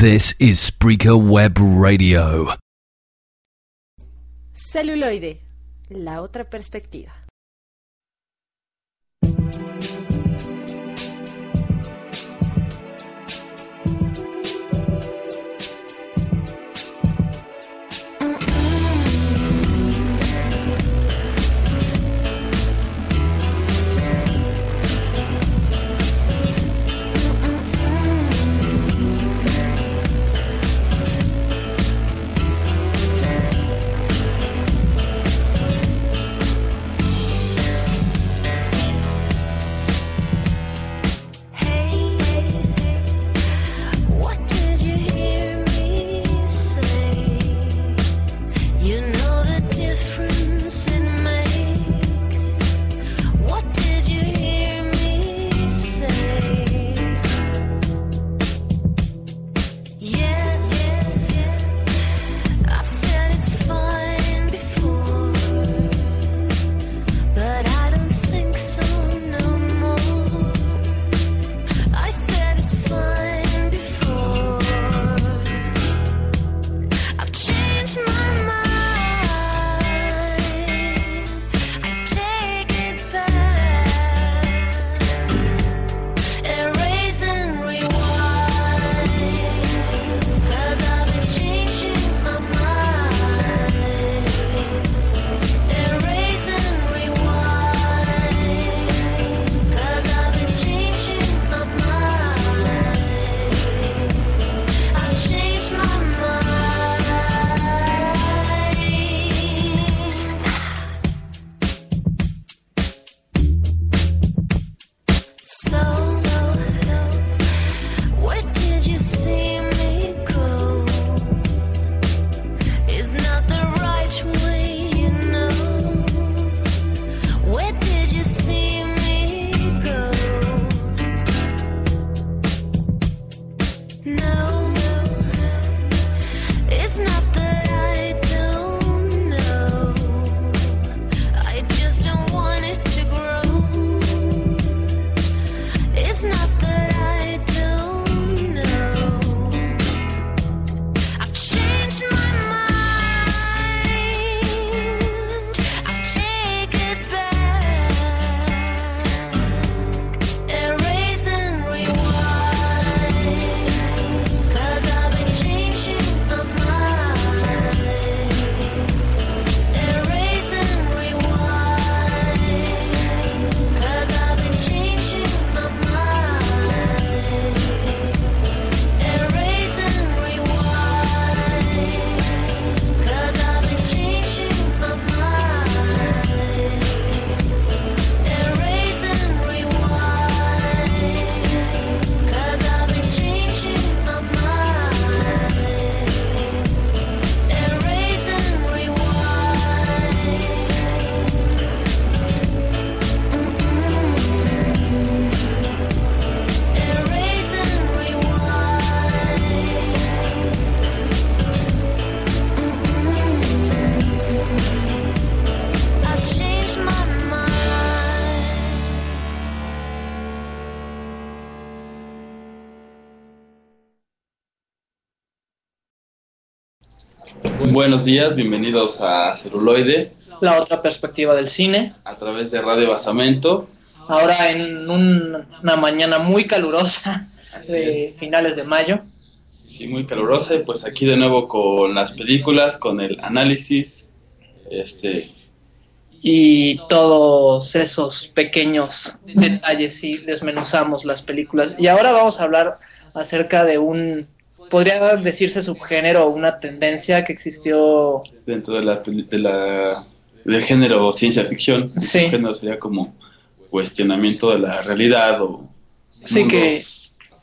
This is Spreaker Web Radio. Celuloide, la otra perspectiva. Buenos días, bienvenidos a Celuloide. La otra perspectiva del cine. A través de Radio Basamento. Ahora en una mañana muy calurosa de finales de mayo. Sí, muy calurosa y pues aquí de nuevo con las películas, con el análisis, este... Y todos esos pequeños detalles y desmenuzamos las películas. Y ahora vamos a hablar acerca de un podría decirse subgénero o una tendencia que existió dentro de la, de la del género ciencia ficción. Sí. El género sería como cuestionamiento de la realidad o sí que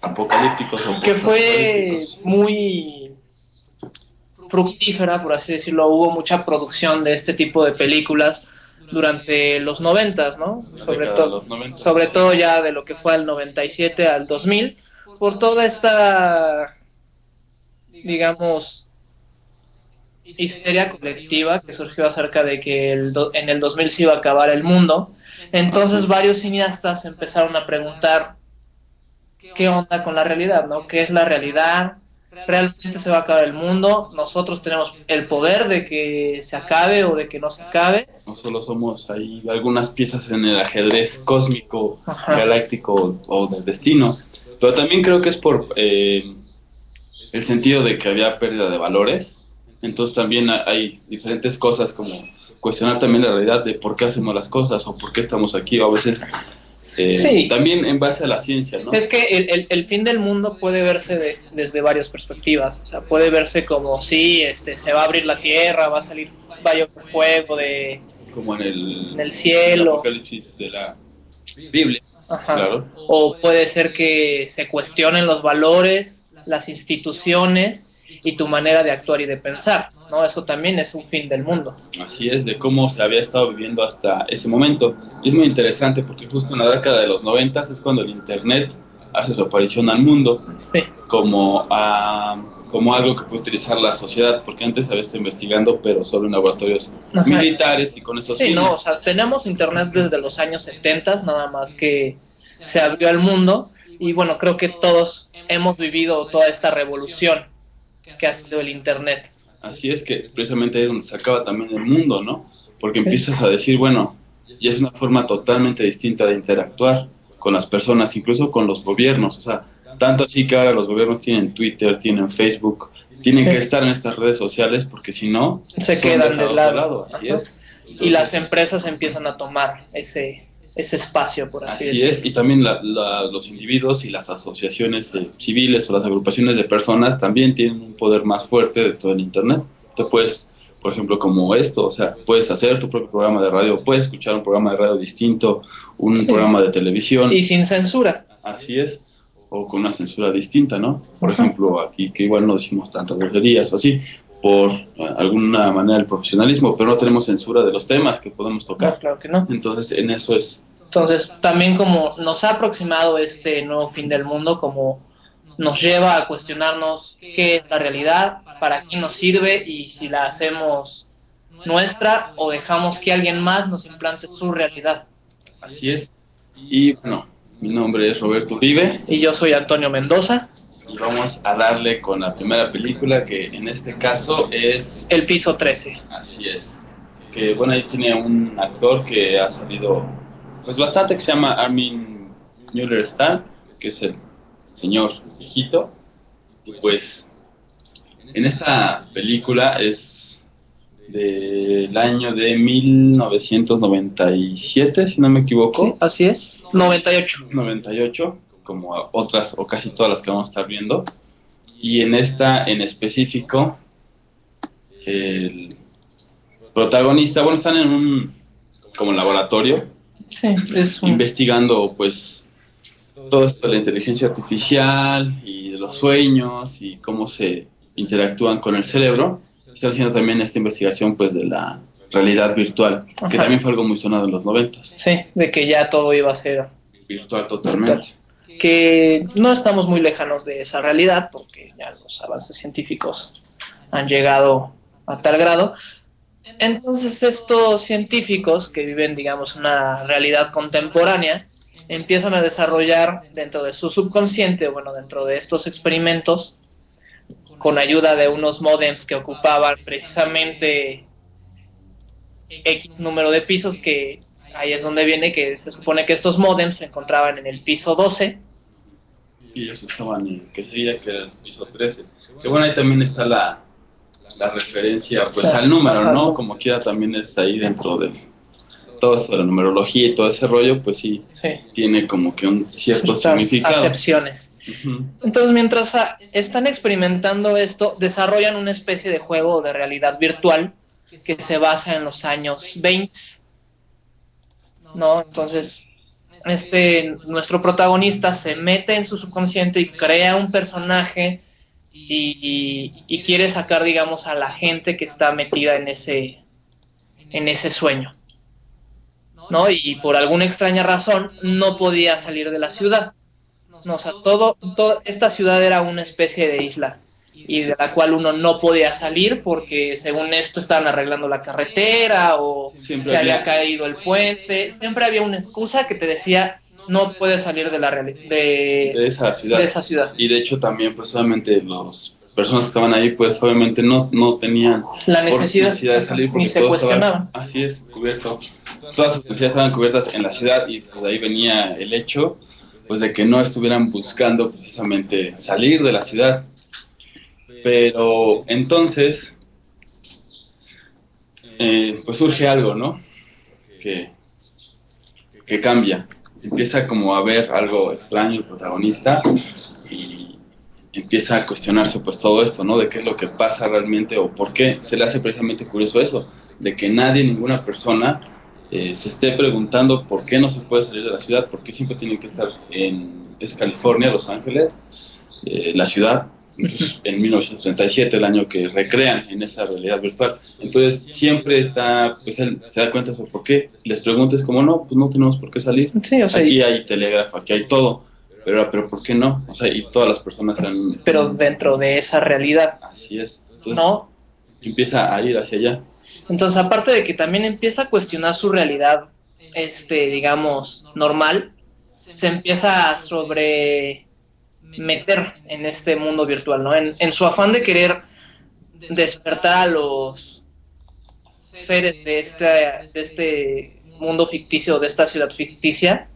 apocalípticos que fue muy fructífera por así decirlo hubo mucha producción de este tipo de películas durante los noventas no sobre todo sobre todo ya de lo que fue al 97 al 2000 por toda esta digamos, histeria colectiva que surgió acerca de que el en el 2000 se iba a acabar el mundo. Entonces varios cineastas empezaron a preguntar qué onda con la realidad, ¿no? ¿Qué es la realidad? realmente se va a acabar el mundo, nosotros tenemos el poder de que se acabe o de que no se acabe. No solo somos ahí algunas piezas en el ajedrez cósmico, Ajá. galáctico o del destino, pero también creo que es por eh, el sentido de que había pérdida de valores, entonces también ha- hay diferentes cosas como cuestionar también la realidad de por qué hacemos las cosas o por qué estamos aquí, o a veces eh, Sí. también en base a la ciencia, ¿no? Es que el, el- el fin del mundo puede verse de- desde varias perspectivas. O sea, puede verse como si este, se va a abrir la tierra, va a salir va a llover fuego de... como en el, en el cielo. apocalipsis de la Biblia, Ajá. claro. O puede ser que se cuestionen los valores, las instituciones y tu manera de actuar y de pensar. ¿no? Eso también es un fin del mundo. Así es, de cómo se había estado viviendo hasta ese momento. Y es muy interesante porque justo en la década de los noventas es cuando el Internet hace su aparición al mundo Sí. como, ah, como algo que puede utilizar la sociedad, porque antes había estado investigando, pero solo en laboratorios Ajá. militares y con esos Sí, fines. no, o sea, tenemos internet desde los años 70, nada más que se abrió al mundo y bueno, creo que todos hemos vivido toda esta revolución que ha sido el internet. Así es que precisamente ahí es donde se acaba también el mundo, ¿no? Porque empiezas a decir, bueno, ya es una forma totalmente distinta de interactuar con las personas, incluso con los gobiernos. O sea, tanto así que ahora los gobiernos tienen Twitter, tienen Facebook, tienen que estar en estas redes sociales porque si no, Se quedan de lado. Así es. y las empresas empiezan a tomar ese, ese espacio, por así, Así decirlo. es, y también la- la- los individuos y las asociaciones eh, civiles o las agrupaciones de personas también tienen un poder más fuerte dentro del Internet. Te puedes, por ejemplo, como esto, o sea, puedes hacer tu propio programa de radio, puedes escuchar un programa de radio distinto, un Sí. programa de televisión, Y sin censura. así es, o con una censura distinta, ¿no? Por Ajá. ejemplo, aquí que igual no decimos tantas groserías o así, por alguna manera el profesionalismo, pero no tenemos censura de los temas que podemos No, tocar. claro que no. Entonces, en eso es Entonces, también como nos ha aproximado este nuevo fin del mundo, como nos lleva a cuestionarnos qué es la realidad, para qué nos sirve y si la hacemos nuestra o dejamos que alguien más nos implante su realidad. Así es. Y bueno, mi nombre es Roberto Uribe Y yo soy Antonio Mendoza, y vamos a darle con la primera película que en este caso es El Piso 13. Así es. Que bueno, ahí tiene un actor que ha salido pues bastante que se llama Armin Mueller Stahl, que es el señor viejito. Y pues en esta película es del año de 1997, si no me equivoco. Sí, así es. 98. 98, como otras o casi todas las que vamos a estar viendo. Y en esta en específico, el protagonista, bueno, están en un como laboratorio Sí, es un... investigando pues todo esto de la inteligencia artificial y de los sueños y cómo se interactúan con el cerebro. Están haciendo también esta investigación pues de la realidad virtual, que también fue algo muy sonado en los noventas. Sí, de que ya todo iba a ser Virtual totalmente. que no estamos muy lejanos de esa realidad porque ya los avances científicos han llegado a tal grado. Entonces estos científicos que viven, digamos, una realidad contemporánea, empiezan a desarrollar dentro de su subconsciente, bueno, dentro de estos experimentos, con ayuda de unos modems que ocupaban precisamente X número de pisos, que ahí es donde viene que se supone que estos modems se encontraban en el piso 12, Y ellos estaban en, que sería que era el piso 13. Que bueno, ahí también está la, la referencia pues al número. ¿no? Como quiera también es ahí dentro de todo eso de la numerología y todo ese rollo, pues sí, sí, tiene como que un cierto ciertas significado. acepciones. Entonces, mientras están experimentando esto, desarrollan una especie de juego de realidad virtual que se basa en los años 20. ¿No? Entonces, este nuestro protagonista se mete en su subconsciente y crea un personaje y, y- quiere sacar, digamos, a la gente que está metida en ese en ese sueño. ¿No? Y por alguna extraña razón no podía salir de la ciudad. No, o sea, todo, todo, esta ciudad era una especie de isla y de la cual uno no podía salir porque según esto estaban arreglando la carretera o Siempre se había caído el puente. Siempre había una excusa que te decía no puedes salir de la De de, esa ciudad. de esa ciudad. Y de hecho también pues solamente los personas que estaban ahí, pues obviamente no, no tenían La necesidad, de salir porque ni se cuestionaban. así es, cubierto. Todas sus necesidades estaban cubiertas en la ciudad y pues, de ahí venía el hecho pues de que no estuvieran buscando precisamente salir de la ciudad. Pero entonces, eh, pues surge algo, ¿no? Que, que cambia. Empieza como a ver algo extraño el protagonista y empieza a cuestionarse pues todo esto, ¿no? De qué es lo que pasa realmente o por qué se le hace precisamente curioso eso, de que nadie, ninguna persona eh, se esté preguntando por qué no se puede salir de la ciudad, por qué siempre tienen que estar en es California, Los Ángeles, eh, la ciudad, entonces, en 1937, el año que recrean en esa realidad virtual. Entonces siempre está, pues él se da cuenta de eso, ¿por qué? Les preguntas como no, pues no tenemos por qué salir. Sí, o sea, aquí hay telégrafo, aquí hay todo, pero, pero ¿por qué no? O sea, y todas las personas están... pero dentro de esa realidad, Así es. Entonces ¿no? empieza a ir hacia allá. Entonces, aparte de que también empieza a cuestionar su realidad, este, digamos, normal, se empieza a sobre meter en este mundo virtual, ¿no? En, en su afán de querer despertar a los seres de este, de este mundo ficticio, de esta ciudad ficticia,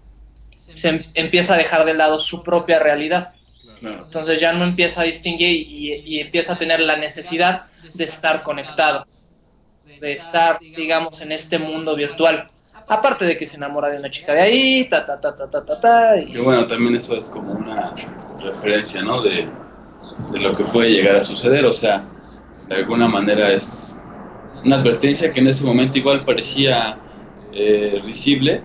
se em- empieza a dejar de lado su propia realidad. Claro. Entonces ya no empieza a distinguir y, y empieza a tener la necesidad de estar conectado, de estar, digamos, en este mundo virtual. Aparte de que se enamora de una chica de ahí, ta, ta, ta, ta, ta, ta, ta, y- Que bueno, también eso es como una referencia, ¿no? De, lo que puede llegar a suceder. O sea, de alguna manera es una advertencia que en ese momento igual parecía eh, risible,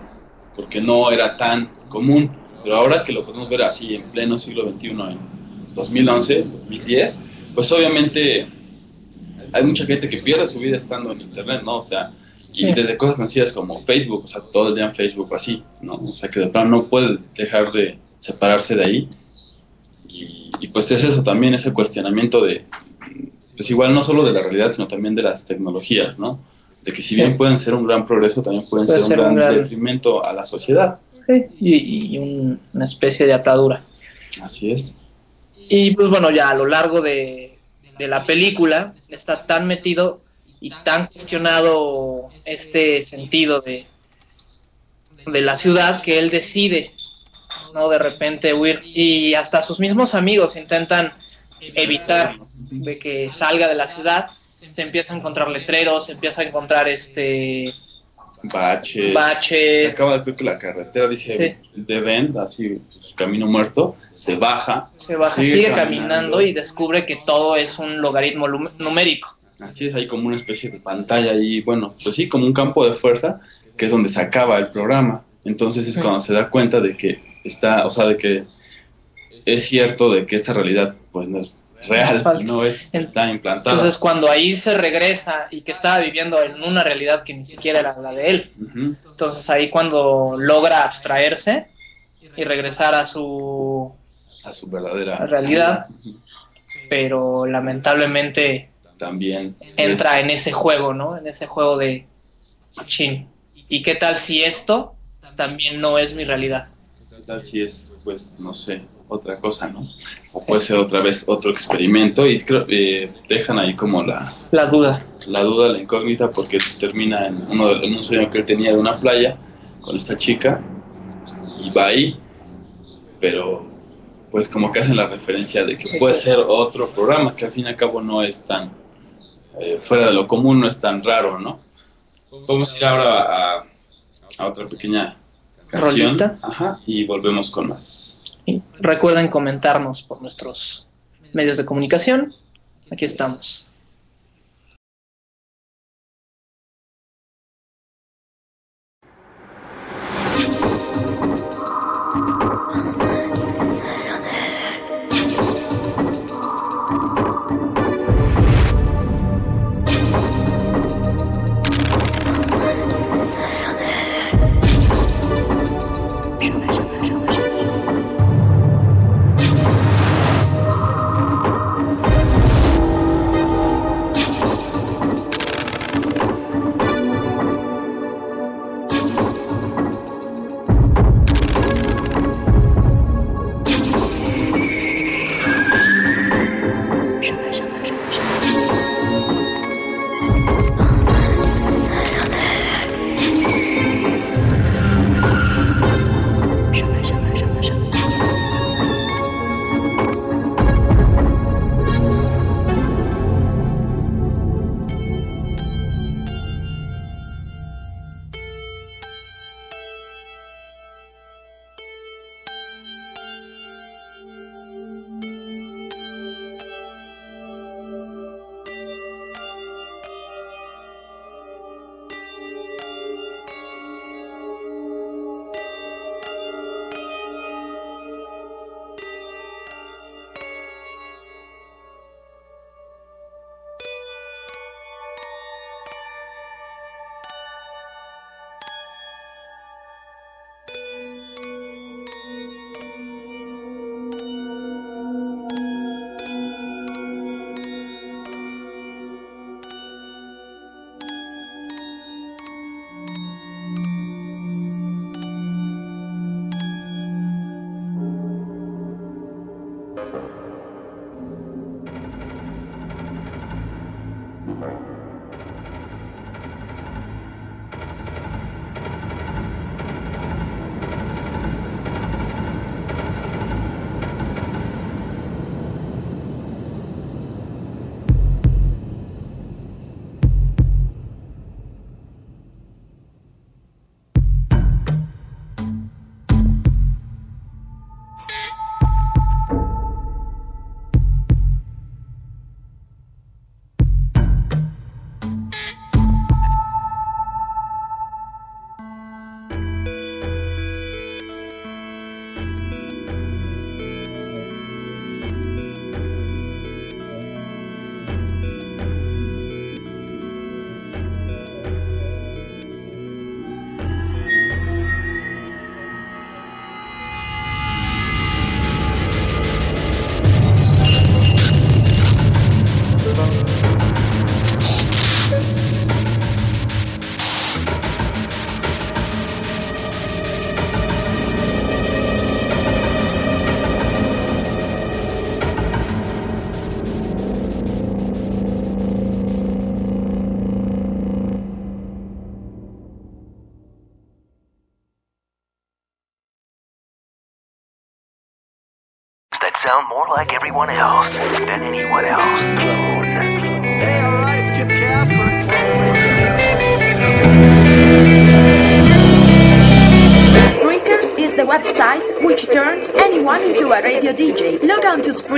porque no era tan común. Pero ahora que lo podemos ver así en pleno siglo XXI, en 2011, 2010, pues obviamente hay mucha gente que pierde su vida estando en Internet, ¿no? O sea, y Sí. desde cosas sencillas como Facebook, o sea, todo el día en Facebook así, ¿no? O sea, que de plano no puede dejar de separarse de ahí. Y, y pues es eso también, ese cuestionamiento de, pues igual no solo de la realidad, sino también de las tecnologías, ¿no? De que si bien Sí. pueden ser un gran progreso, también pueden Puede ser, ser un un gran detrimento a la sociedad. y, y un- una especie de atadura. Así es. Y pues bueno, ya a lo largo de, de la película está tan metido y tan cuestionado este sentido de, de la ciudad que él decide, ¿no? De repente huir. Y hasta sus mismos amigos intentan evitar de que salga de la ciudad. Se empieza a encontrar letreros, se empieza a encontrar este Baches. Se acaba creo que la carretera, dice Sí. de así, pues, camino muerto, se baja. Se baja, sigue, caminando y descubre que todo es un logaritmo numérico. Así es, hay como una especie de pantalla ahí, bueno, pues sí, como un campo de fuerza, que es donde se acaba el programa. Entonces es Sí. cuando se da cuenta de que está, o sea, de que es cierto de que esta realidad, pues no es real, Falsa. no es, está implantada. Entonces cuando ahí se regresa y que estaba viviendo en una realidad que ni siquiera era la de él, entonces ahí cuando logra abstraerse y regresar a su... A su verdadera Realidad. Pero lamentablemente También entra es- en ese juego, ¿no? En ese juego de chin. ¿Y qué tal si esto también no es mi realidad? ¿Qué tal si es, pues, no sé, otra cosa, ¿no? O puede ser otra vez otro experimento y creo eh, dejan ahí como la, La duda. la duda, la incógnita, porque termina en, uno de- en un sueño que él tenía de una playa con esta chica y va ahí, pero pues como que hacen la referencia de que puede ser otro programa, que al fin y al cabo no es tan eh, fuera de lo común, no es tan raro, ¿no? Vamos a ir ahora a, a otra pequeña canción Rolita. Ajá, y volvemos con más. Y recuerden comentarnos por nuestros medios de comunicación. Aquí estamos.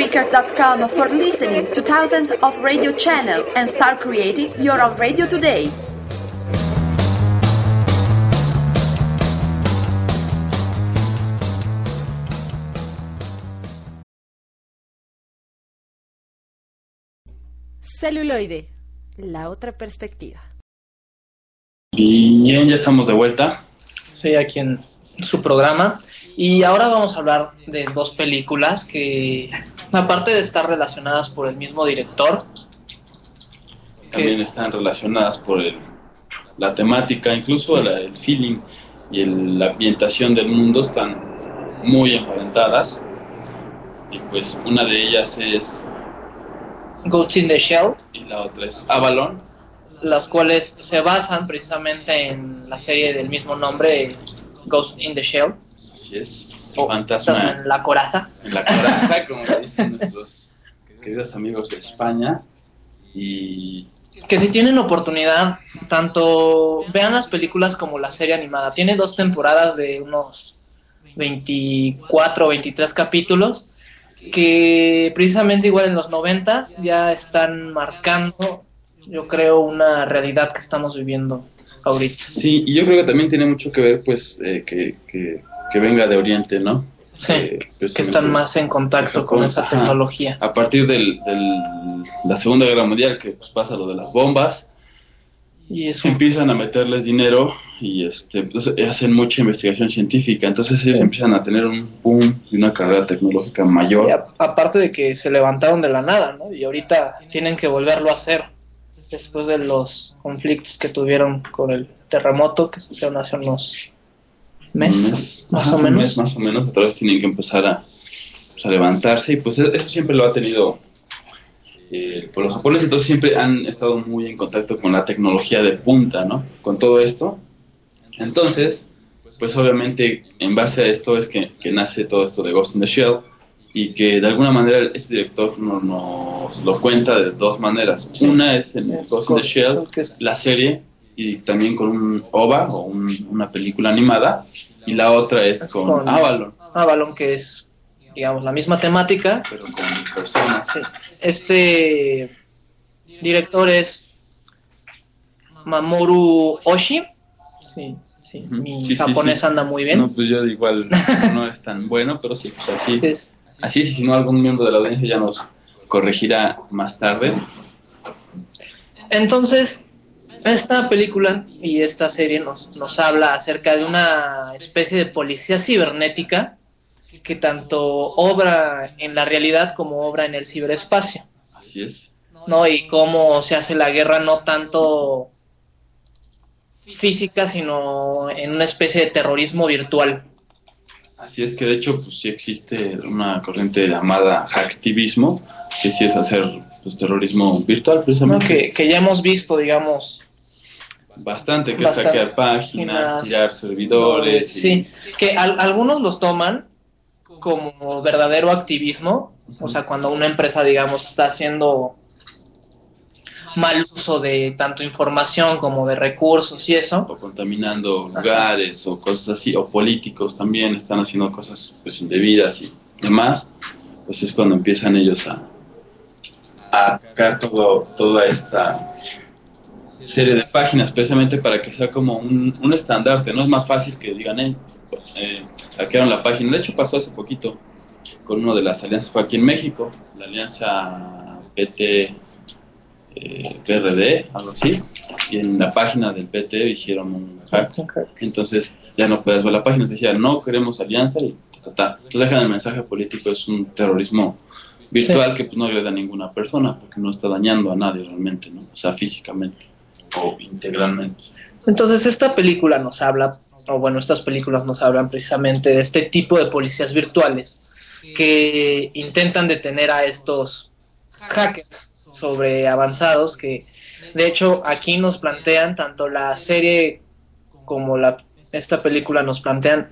Spreaker.com for listening to thousands of radio channels and start creating your own radio today. Celuloide, la otra perspectiva. Bien, ya estamos de vuelta. Sí, aquí en su programa. Y ahora vamos a hablar de dos películas que, aparte de estar relacionadas por el mismo director, También están relacionadas por el, la temática, incluso el feeling y el- la ambientación del mundo están muy emparentadas. Y pues una de ellas es, Ghost in the Shell, y la otra es Avalon. las cuales se basan precisamente en la serie del mismo nombre, Ghost in the Shell, Así es, o fantasma en la coraza. en la coraza, como dicen nuestros queridos amigos de España. Y Que si tienen oportunidad, tanto vean las películas como la serie animada. Tiene dos temporadas de unos 24 o 23 capítulos que precisamente igual en los 90 ya están marcando, yo creo, una realidad que estamos viviendo ahorita. Sí, y yo creo que también tiene mucho que ver, pues, eh, que, que, que venga de Oriente, ¿no? Sí, Eh, que están más en contacto con esa Ajá. tecnología. A partir de la Segunda Guerra Mundial, que pues, pasa lo de las bombas, Y es un empiezan a meterles dinero y este, pues, hacen mucha investigación científica. Entonces ellos empiezan a tener un boom y una carrera tecnológica mayor. Y a- aparte de que se levantaron de la nada, ¿no? Y ahorita tienen que volverlo a hacer después de los conflictos que tuvieron con el terremoto que sucedió hace unos Un mes, más ajá, o un menos. mes más o menos, otra vez tienen que empezar a, pues, a levantarse y pues e- eso siempre lo ha tenido eh, por los japoneses, entonces siempre han estado muy en contacto con la tecnología de punta, ¿no? Con todo esto. Entonces, pues obviamente en base a esto es que, que nace todo esto de Ghost in the Shell y que de alguna manera este director no- nos lo cuenta de dos maneras. Una es en Ghost in the Shell, la serie y también con un OVA o un- una película animada y la otra es con, con Avalon, Avalon, que es, digamos, la misma temática. pero con personas. Sí. Este director es Mamoru Oshii. Sí, sí, mi Sí, japonés sí. anda muy bien. No, pues yo igual no es tan bueno, pero sí, pues así, Es- así si no algún miembro de la audiencia ya nos corregirá más tarde. Entonces, esta película y esta serie nos, nos habla acerca de una especie de policía cibernética que tanto obra en la realidad como obra en el ciberespacio, Así es. ¿no? Y cómo se hace la guerra no tanto física, sino en una especie de terrorismo virtual. Así es que de hecho pues sí existe una corriente llamada hacktivismo, que sí es hacer pues, terrorismo virtual, ¿no? precisamente. que, que ya hemos visto, digamos, Bastante, que Bastante. es hackear páginas, tirar servidores. y- sí, que al- algunos los toman como verdadero activismo, o sea, cuando una empresa, digamos, está haciendo mal uso de tanto información como de recursos y eso, o contaminando lugares o cosas así, o políticos también están haciendo cosas pues indebidas y demás, pues es cuando empiezan ellos a, a atacar todo, toda esta serie de páginas, precisamente para que sea como un, un estandarte, no es más fácil que digan, eh, eh, hackearon la página, de hecho pasó hace poquito con uno de las alianzas, fue aquí en México, la alianza PT eh, PRD, algo así, y en la página del PT hicieron un hack. Entonces ya no puedes ver la página, se decía no queremos alianza y ta, ta, ta. Entonces dejan el mensaje político, es un terrorismo virtual que pues, no agreda a ninguna persona porque no está dañando a nadie realmente, ¿no? O sea, físicamente o integralmente. Entonces esta película nos habla, o bueno, estas películas nos hablan precisamente de este tipo de policías virtuales que intentan detener a estos hackers sobre avanzados que de hecho aquí nos plantean tanto la serie como la esta película nos plantean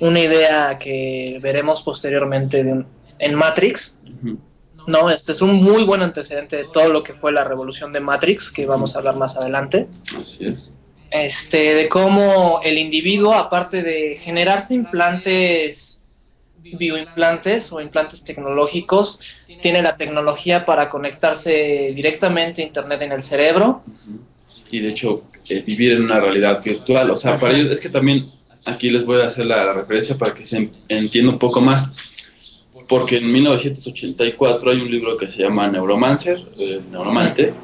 una idea que veremos posteriormente de un- en Matrix. No este es un muy buen antecedente de todo lo que fue la revolución de Matrix que vamos a hablar más adelante Así es. este, de cómo el individuo, aparte de generarse implantes, bioimplantes o implantes tecnológicos, tiene la tecnología para conectarse directamente a Internet en el cerebro. Y de hecho, eh, vivir en una realidad virtual, o sea, para ellos es que también aquí les voy a hacer la, la referencia para que se en- entienda un poco más. Porque en 1984 hay un libro que se llama Neuromancer, eh, Neuromante,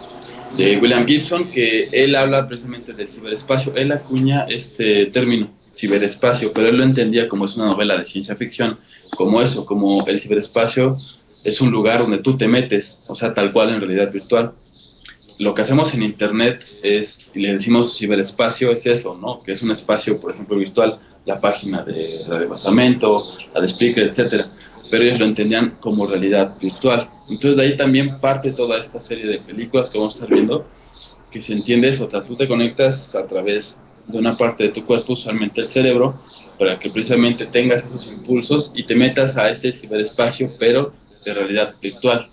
de William Gibson, que él habla precisamente del ciberespacio. Él acuña este término, ciberespacio, pero él lo entendía como es una novela de ciencia ficción, como eso, como el ciberespacio es un lugar donde tú te metes, o sea, tal cual en realidad virtual. Lo que hacemos en Internet es, y le decimos ciberespacio, es eso, ¿no? Que es un espacio, por ejemplo, virtual, la página de Radio Basamento, la de Spreaker, etcétera pero ellos lo entendían como realidad virtual. Entonces de ahí también parte toda esta serie de películas que vamos a estar viendo, que se entiende eso, o sea, tú te conectas a través de una parte de tu cuerpo, usualmente el cerebro, para que precisamente tengas esos impulsos y te metas a ese ciberespacio, pero de realidad virtual.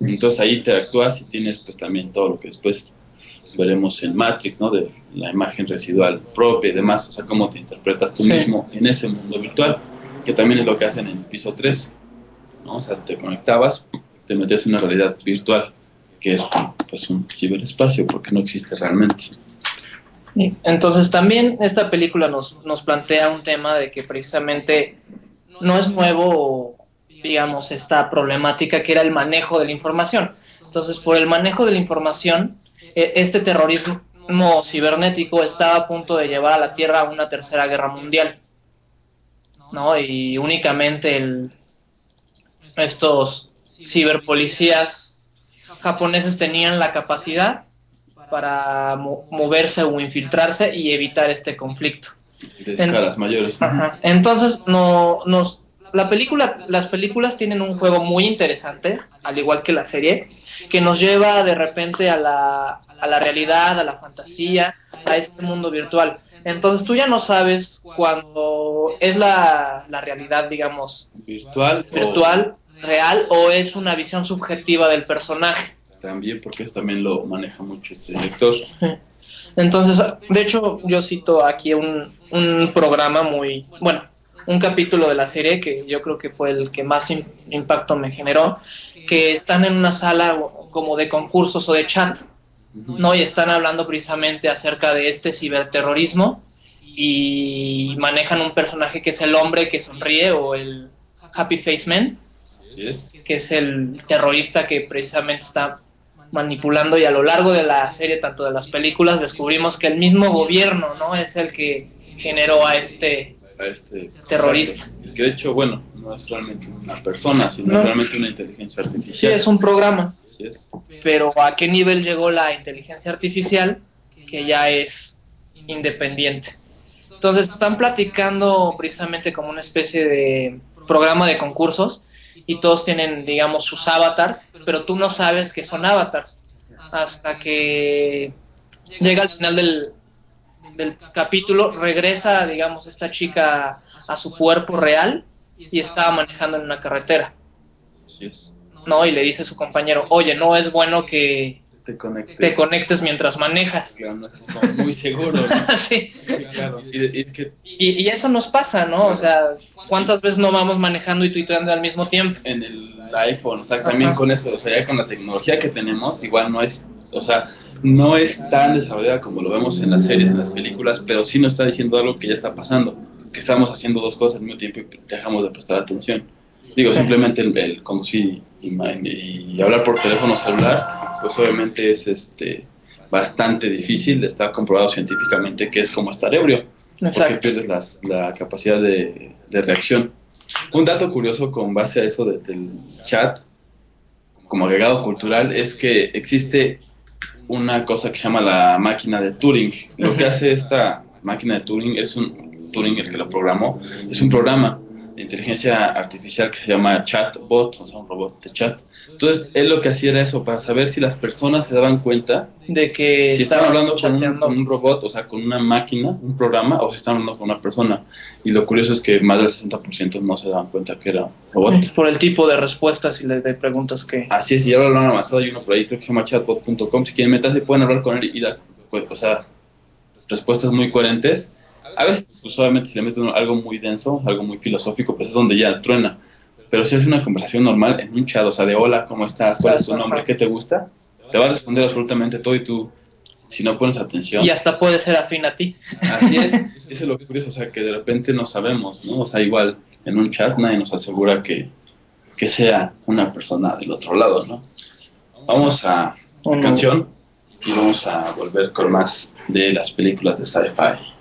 Entonces ahí te actúas y tienes pues también todo lo que después veremos en Matrix, ¿no? De la imagen residual propia y demás, o sea, cómo te interpretas tú Sí. mismo en ese mundo virtual, que también es lo que hacen en el piso 3, ¿no? O sea, te conectabas, te metías en una realidad virtual, que es pues un ciberespacio, porque no existe realmente. Entonces también esta película nos, nos plantea un tema de que precisamente no es nuevo, digamos, esta problemática que era el manejo de la información. Entonces, por el manejo de la información, eh, este terrorismo cibernético estaba a punto de llevar a la Tierra a una tercera guerra mundial. ¿No? Y únicamente el, estos ciberpolicías japoneses tenían la capacidad para mo- moverse o infiltrarse y evitar este conflicto. De escalas mayores. Ajá. Entonces, no, nos, la película, las películas tienen un juego muy interesante, al igual que la serie, que nos lleva de repente a la, a la realidad, a la fantasía, a este mundo virtual. Entonces tú ya no sabes cuando es la, la realidad, digamos, Virtual. virtual, real, o es una visión subjetiva del personaje. también, porque eso también lo maneja mucho este director. Entonces, de hecho, yo cito aquí un, un programa muy, bueno, un capítulo de la serie que yo creo que fue el que más im- impacto me generó, que están en una sala como de concursos o de chat. ¿no? Y están hablando precisamente acerca de este ciberterrorismo y manejan un personaje que es el hombre que sonríe o el Happy Face Man, Así es. que es el terrorista que precisamente está manipulando y a lo largo de la serie, tanto de las películas, descubrimos que el mismo gobierno, ¿no? Es el que generó a este... A este Terrorista. Que de hecho, bueno, no es realmente una persona, sino No. es realmente una inteligencia Sí, artificial. es un programa, Así es. pero ¿a qué nivel llegó la inteligencia artificial? Que ya es independiente. Entonces están platicando precisamente como una especie de programa de concursos y todos tienen, digamos, sus avatars, pero tú no sabes que son avatars hasta que llega al final del, del capítulo, regresa, digamos, esta chica a su cuerpo real y estaba manejando en una carretera, Así es. ¿no? Y le dice a su compañero, oye, no es bueno que Te conectes. te conectes mientras manejas. Claro, no es como muy seguro, ¿no? Sí. Claro. Y, y es que Y, y eso nos pasa, ¿no? O sea, ¿cuántas veces no vamos manejando y tuiteando al mismo tiempo? en el iPhone, o sea, también Ajá. con eso, o sea, ya con la tecnología que tenemos, igual no es, o sea, no es tan desarrollada como lo vemos en las series, en las películas, pero sí nos está diciendo algo que ya está pasando, que estamos haciendo dos cosas al mismo tiempo y dejamos de prestar atención. Digo, simplemente el, el conducir y, hablar por teléfono celular, pues obviamente es este bastante difícil, está comprobado científicamente que es como estar ebrio porque Exacto. pierdes las- la capacidad de, de reacción. Un dato curioso con base a eso de- del chat, como agregado cultural, es que existe una cosa que se llama la máquina de Turing. Lo que hace esta máquina de Turing es un Turing el que lo programó, es un programa inteligencia artificial que se llama chatbot, o sea, un robot de chat. Entonces, él lo que hacía era eso, para saber si las personas se daban cuenta De que si están estaban hablando con un, chateando. con un robot, o sea, con una máquina, un programa, o si están hablando con una persona. Y lo curioso es que más del 60% no se daban cuenta que era un robot. Por el tipo de respuestas y de, de preguntas que... Así es, y ahora lo han avanzado, hay uno por ahí, creo que se llama chatbot.com, si quieren meterse pueden hablar con él y dar, pues, o sea, respuestas muy coherentes. A veces, pues obviamente si le meten algo muy denso, algo muy filosófico, pues es donde ya truena. Pero si es una conversación normal en un chat, o sea, de hola, ¿cómo estás? ¿Cuál es tu nombre? ¿Qué te gusta? Te va a responder absolutamente todo y tú, si no pones atención. Y hasta puede ser afín a ti. Así es, eso es lo curioso, o sea, que de repente no sabemos, ¿no? O sea, igual en un chat nadie nos asegura que, que sea una persona del otro lado, ¿no? Vamos a la canción y vamos a volver con más de las películas de sci-fi.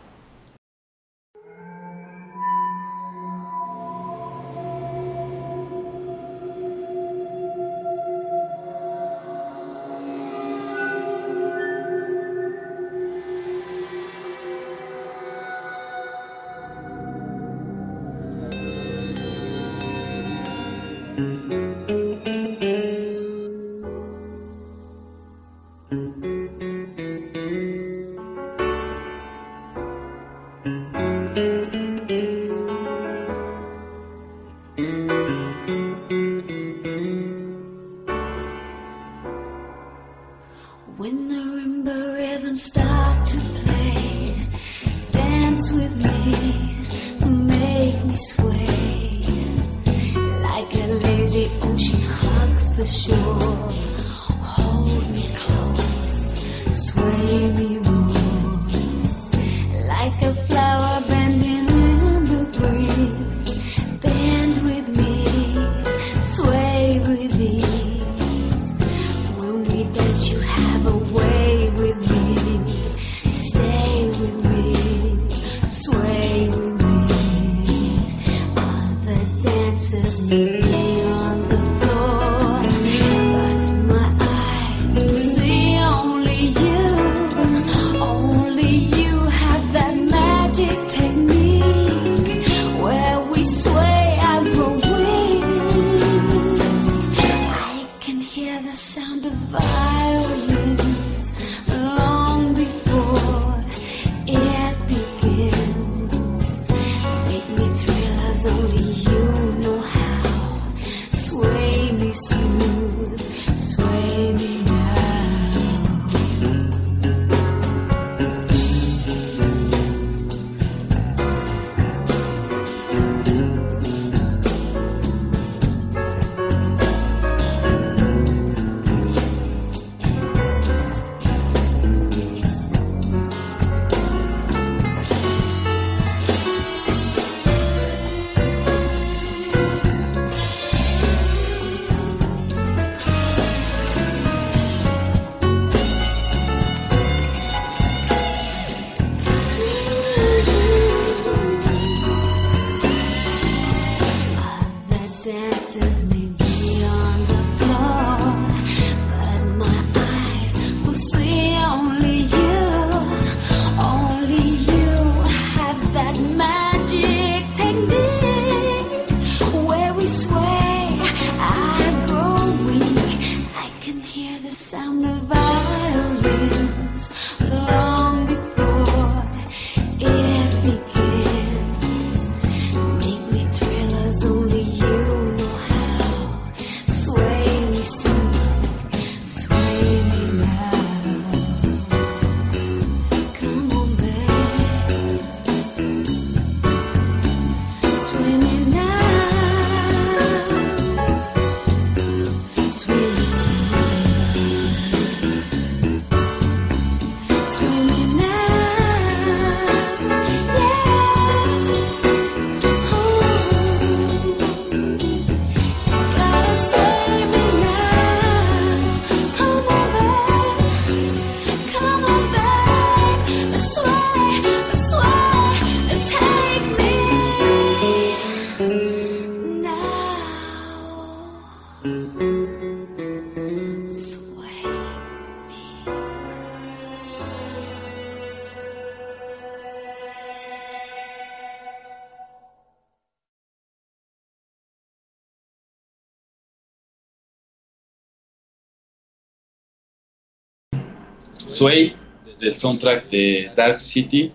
Sway, del soundtrack de Dark City,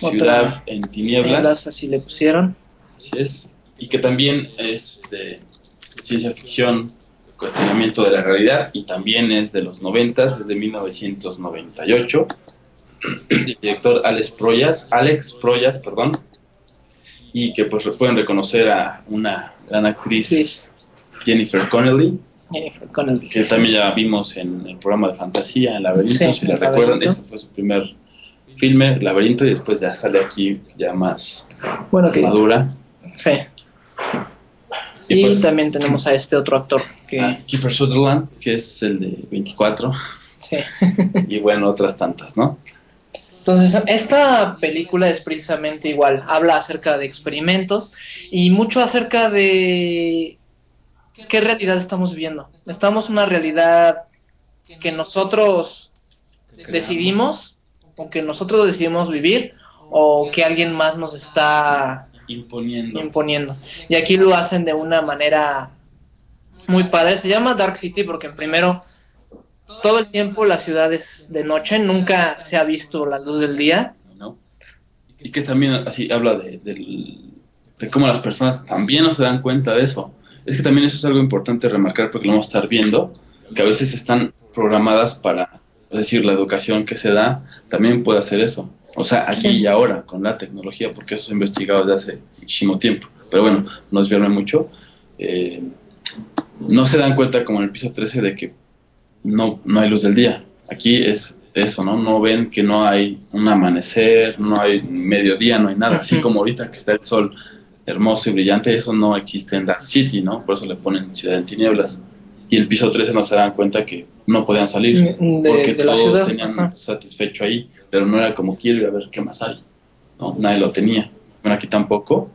Otra Ciudad en Tinieblas, así le pusieron. así es, y que también es de ciencia ficción, cuestionamiento de la realidad, y también es de los 90, es de 1998, el director Alex Proyas, Alex Proyas, perdón, y que pues pueden reconocer a una gran actriz, Sí. Jennifer Connelly, Que también ya vimos en el programa de fantasía, en Laberinto, Sí, si la El recuerdan, ese fue su primer filme, Laberinto, y después ya sale aquí ya más Bueno, que madura. sí. Y, Y pues, también tenemos a este otro actor que a Kiefer Sutherland, que es el de 24, sí. y bueno, otras tantas, ¿no? Entonces, esta película es precisamente igual, habla acerca de experimentos y mucho acerca de qué realidad estamos viviendo. Estamos en una realidad que nosotros decidimos o que nosotros decidimos vivir o que alguien más nos está Imponiendo. imponiendo. Y aquí lo hacen de una manera muy padre. Se llama Dark City porque primero todo el tiempo la ciudad es de noche, nunca se ha visto la luz del día. ¿no? Y que también así habla de, del- de cómo las personas también no se dan cuenta de eso. Es que también eso es algo importante remarcar porque lo vamos a estar viendo, que a veces están programadas para, es decir, la educación que se da también puede hacer eso. O sea, aquí y ahora, con la tecnología, porque eso se ha investigado desde hace muchísimo tiempo. Pero bueno, no desviarme mucho. Eh, no se dan cuenta, como en el piso 13, de que no, no hay luz del día. Aquí es eso, ¿no? No ven que no hay un amanecer, no hay mediodía, no hay nada. Así como ahorita que está el sol hermoso y brillante, eso no existe en Dark City, ¿no? Por eso le ponen Ciudad en Tinieblas. Y el piso 13 no se dan cuenta que no podían salir, Mm, de- porque de la todo ciudad, tenían ajá. satisfecho ahí, pero no era como quiero ir a ver qué más hay. ¿no? Nadie lo tenía. Bueno, aquí tampoco.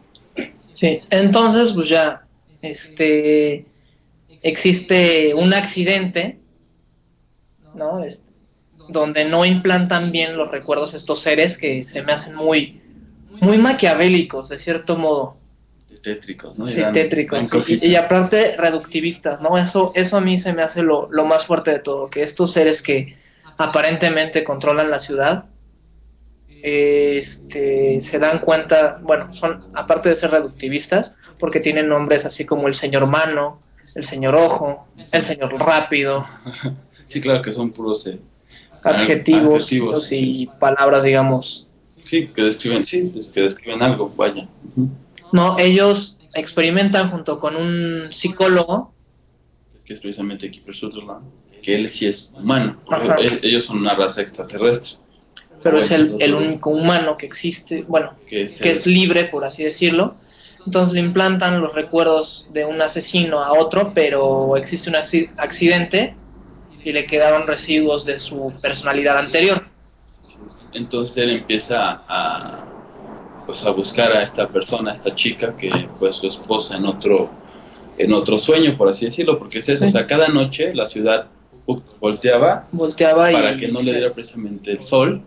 Sí, entonces pues ya este existe un accidente, ¿no? Este, donde no implantan bien los recuerdos estos seres que se me hacen muy muy maquiavélicos de cierto modo. Tétricos, ¿no? Y Sí, tétricos. sí, y, y aparte reductivistas, ¿no? Eso, eso a mí se me hace lo, lo más fuerte de todo, que estos seres que aparentemente controlan la ciudad, este, se dan cuenta, bueno, son, aparte de ser reductivistas, porque tienen nombres así como el señor mano, el señor ojo, el señor rápido, Sí, claro que son puros eh, adjetivos, adjetivos, y sí. palabras, digamos. Sí, que describen, sí, que describen algo, vaya. Ujú. No, ellos experimentan junto con un psicólogo, Que es precisamente Kiefer Sutherland, que él sí es humano. porque ellos son una raza extraterrestre. pero es el, único humano que existe, bueno, Que es, que es libre, por así decirlo. Entonces le implantan los recuerdos de un asesino a otro, pero existe un acci- accidente y le quedaron residuos de su personalidad anterior. Entonces él empieza a, pues, a buscar a esta persona, a esta chica que fue su esposa en otro, en otro sueño, por así decirlo, porque es eso, Sí. o sea, cada noche la ciudad volteaba Volteaba para y, que no le diera precisamente el sol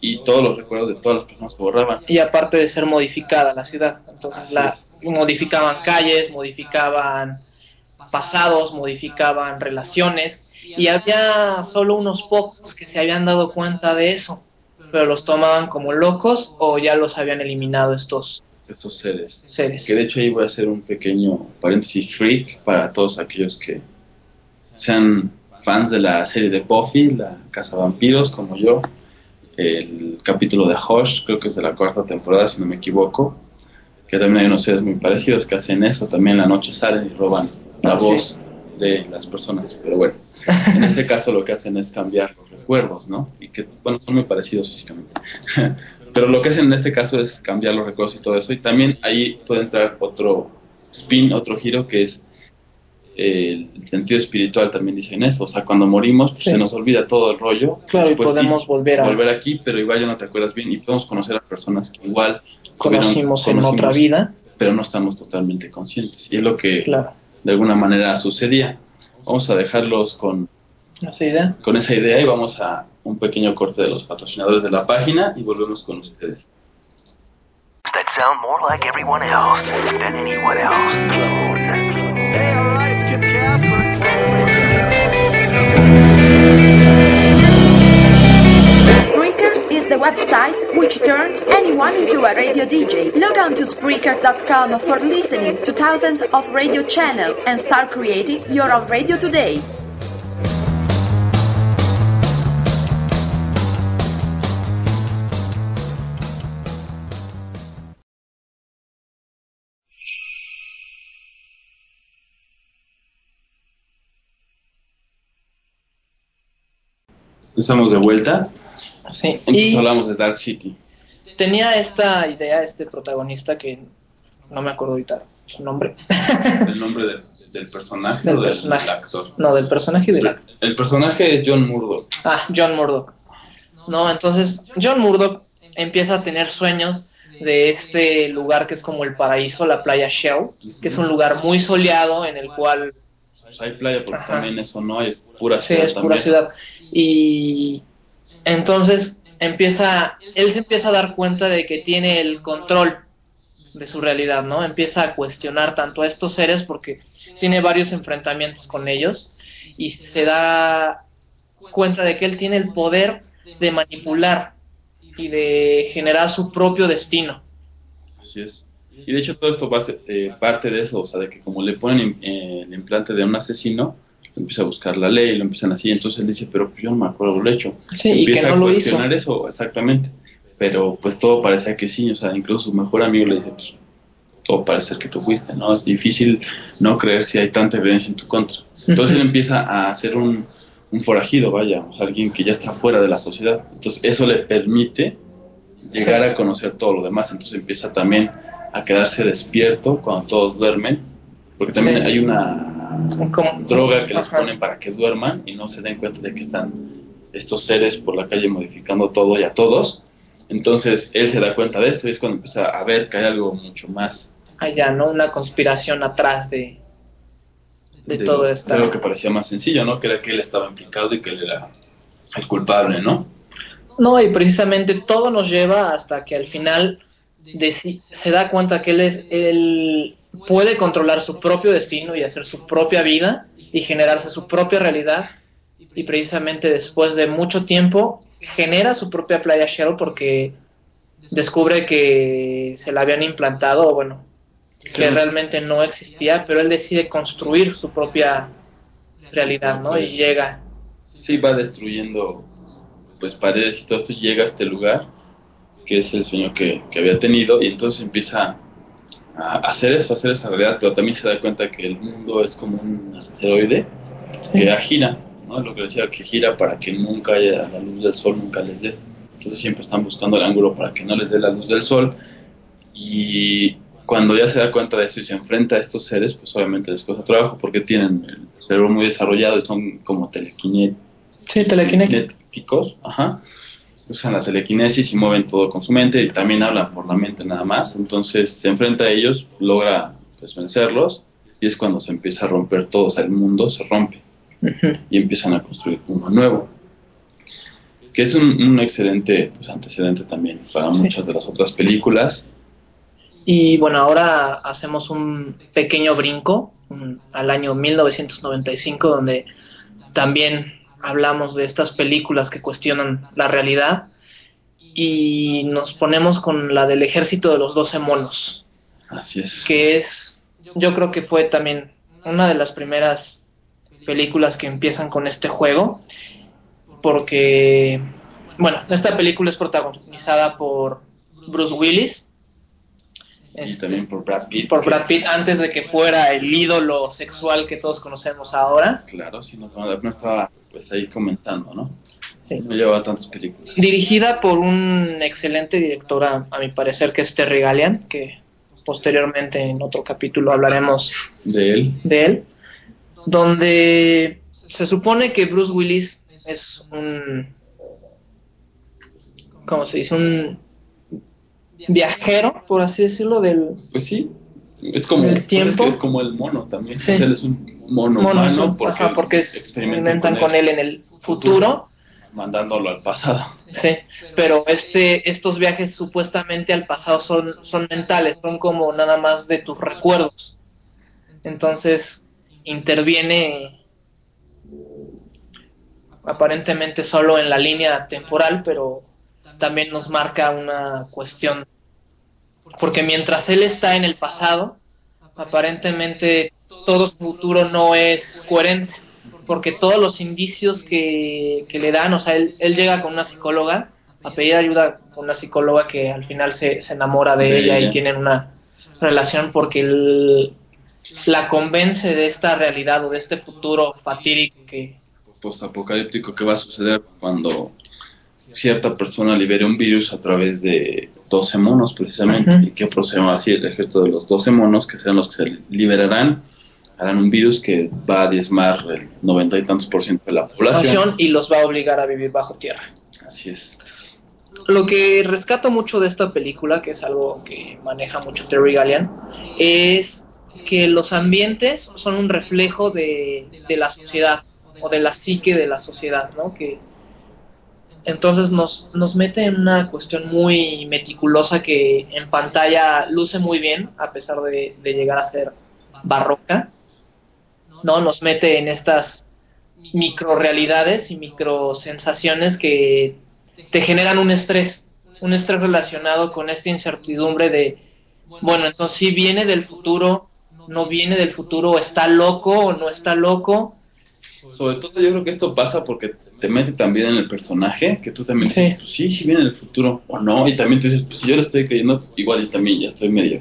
y todos los recuerdos de todas las personas se borraban. y aparte de ser modificada la ciudad. Entonces Así la es. modificaban calles, modificaban pasados, modificaban relaciones y había solo unos pocos que se habían dado cuenta de eso, pero los tomaban como locos o ya los habían eliminado estos Estos seres. seres. Que de hecho ahí voy a hacer un pequeño paréntesis freak para todos aquellos que sean fans de la serie de Buffy, la Casa Vampiros, como yo. El capítulo de Hush, creo que es de la cuarta temporada, si no me equivoco. Que también hay unos seres muy parecidos que hacen eso. También la noche salen y roban la Ah, sí. voz de las personas. Pero bueno, en este caso lo que hacen es cambiar los recuerdos, ¿no? Y que, bueno, son muy parecidos físicamente. Pero lo que hacen en este caso es cambiar los recuerdos y todo eso. Y también ahí puede entrar otro spin, otro giro que es eh, el sentido espiritual también dicen eso. O sea, cuando morimos pues, Sí. se nos olvida todo el rollo. Claro, y podemos volver a volver aquí, pero igual ya no te acuerdas bien y podemos conocer a personas que igual conocimos en otra vida. pero no estamos totalmente conscientes. Y es lo que Claro, de alguna manera sucedía. Vamos a dejarlos con esa idea. con esa idea y vamos a un pequeño corte de los patrocinadores de la página y volvemos con ustedes. That sound more like everyone else than anyone else. Hey, alright, it's Kip Casper. Spreaker is the website which turns anyone into a radio DJ. Log on to Spreaker.com for listening to thousands of radio channels and start creating your own radio today. Estamos de vuelta. Sí. Entonces Y hablamos de Dark City. tenía esta idea este protagonista que no me acuerdo ahorita su nombre. El nombre del, del personaje Del o del, personaje. del actor. no, del personaje de la... El personaje es John Murdoch. Ah, John Murdoch. No, entonces John Murdoch empieza a tener sueños de este lugar que es como el paraíso, la playa Shell, que es un lugar muy soleado en el cual hay playa, porque Ajá. también eso no es pura Sí, ciudad es pura también. ciudad. Y entonces empieza, él se empieza a dar cuenta de que tiene el control de su realidad, ¿no? Empieza a cuestionar tanto a estos seres porque tiene varios enfrentamientos con ellos y se da cuenta de que él tiene el poder de manipular y de generar su propio destino. Así es. Y de hecho todo esto va a ser, eh, parte de eso, o sea, de que como le ponen eh, el implante de un asesino, empieza a buscar la ley, lo empiezan así, entonces él dice, pero yo no me acuerdo lo hecho. Sí, y que empieza no a lo hizo. cuestionar eso, exactamente. Pero pues todo parecía que sí, o sea, incluso su mejor amigo le dice, pues todo parece que tú fuiste, ¿no? Es difícil no creer si hay tanta evidencia en tu contra. Entonces él empieza a ser un, un forajido, vaya, o sea, alguien que ya está fuera de la sociedad. Entonces eso le permite llegar a conocer todo lo demás. Entonces empieza también a quedarse despierto cuando todos duermen, porque también Sí. hay una droga que les ponen para que duerman y no se den cuenta de que están estos seres por la calle modificando todo y a todos. Entonces él se da cuenta de esto y es cuando empieza a ver que hay algo mucho más allá, ¿no? Una conspiración atrás de, de, de, todo esto. lo que parecía más sencillo, ¿no? Que era que él estaba implicado y que él era el culpable, ¿no? No, y precisamente todo nos lleva hasta que al final deci- se da cuenta que él es él puede controlar su propio destino y hacer su propia vida y generarse su propia realidad. Y precisamente después de mucho tiempo genera su propia playa Shell porque descubre que se la habían implantado o bueno que realmente no existía pero él decide construir su propia realidad no y llega. Sí, va destruyendo pues paredes y todo esto y llega a este lugar que es el sueño que, que había tenido y entonces empieza a hacer eso, a hacer esa realidad, pero también se da cuenta que el mundo es como un asteroide que gira, ¿no? Lo que decía, que gira para que nunca haya la luz del sol, nunca les dé. Entonces siempre están buscando el ángulo para que no les dé la luz del sol y cuando ya se da cuenta de eso y se enfrenta a estos seres, pues obviamente les cuesta trabajo porque tienen el cerebro muy desarrollado y son como telequinet sí telequinéticos, ajá, usan la telequinesis y mueven todo con su mente y también hablan por la mente nada más. Entonces se enfrenta a ellos, logra pues, vencerlos y es cuando se empieza a romper todo, o sea, el mundo se rompe y empiezan a construir uno nuevo. Que es un, un excelente pues, antecedente también para Sí. muchas de las otras películas. Y bueno, ahora hacemos un pequeño brinco un- al año 1995, donde también hablamos de estas películas que cuestionan la realidad y nos ponemos con la del ejército de los 12 monos, Así es. que es, yo creo que fue también una de las primeras películas que empiezan con este juego, porque, bueno, esta película es protagonizada por Bruce Willis. Y Este, también por Brad Pitt. por Brad Pitt antes de que fuera el ídolo sexual que todos conocemos ahora. Claro, sí, no estaba pues ahí comentando, ¿no? Sí. No llevaba tantas películas. Dirigida por un excelente director, a, a mi parecer, que es Terry Gallian, que posteriormente en otro capítulo hablaremos De él. de él, donde se supone que Bruce Willis es un, ¿cómo se dice? Un viajero, por así decirlo, del Pues sí. Es como, ¿El pues tiempo? es que es como el mono también. Sí. Él es un mono, mono, humano ¿no? porque, Ajá, porque experimentan con él en el futuro. mandándolo al pasado. Sí, pero este, estos viajes supuestamente al pasado son, son mentales, son como nada más de tus recuerdos. Entonces interviene aparentemente solo en la línea temporal, pero también nos marca una cuestión. Porque mientras él está en el pasado, aparentemente todo su futuro no es coherente porque todos los indicios que, que le dan, o sea, él, él llega con una psicóloga a pedir ayuda con una psicóloga que al final se, se enamora de, De ella, ella. y tienen una relación porque él la convence de esta realidad o de este futuro fatídico que Postapocalíptico que va a suceder cuando cierta persona libere un virus a través de 12 monos precisamente. Y que procedemos así el ejército de los 12 monos, que serán los que se liberarán, harán un virus que va a diezmar el noventa y tantos por ciento de la población. y los va a obligar a vivir bajo tierra. Así es. Lo que rescato mucho de esta película, que es algo que maneja mucho Terry Gallian, es que los ambientes son un reflejo de, de la sociedad o de la psique de la sociedad, ¿no? Que entonces nos, nos mete en una cuestión muy meticulosa que en pantalla luce muy bien, a pesar de, llegar a ser barroca, ¿no? Nos mete en estas microrealidades y microsensaciones que te generan un estrés, un estrés relacionado con esta incertidumbre de, bueno, entonces si viene del futuro, no viene del futuro, está loco o no está loco. Sobre todo yo creo que esto pasa porque te mete también en el personaje, que tú también Sí. dices, pues sí, sí viene del futuro o no, y también tú dices, pues si yo lo estoy creyendo, igual y también ya estoy medio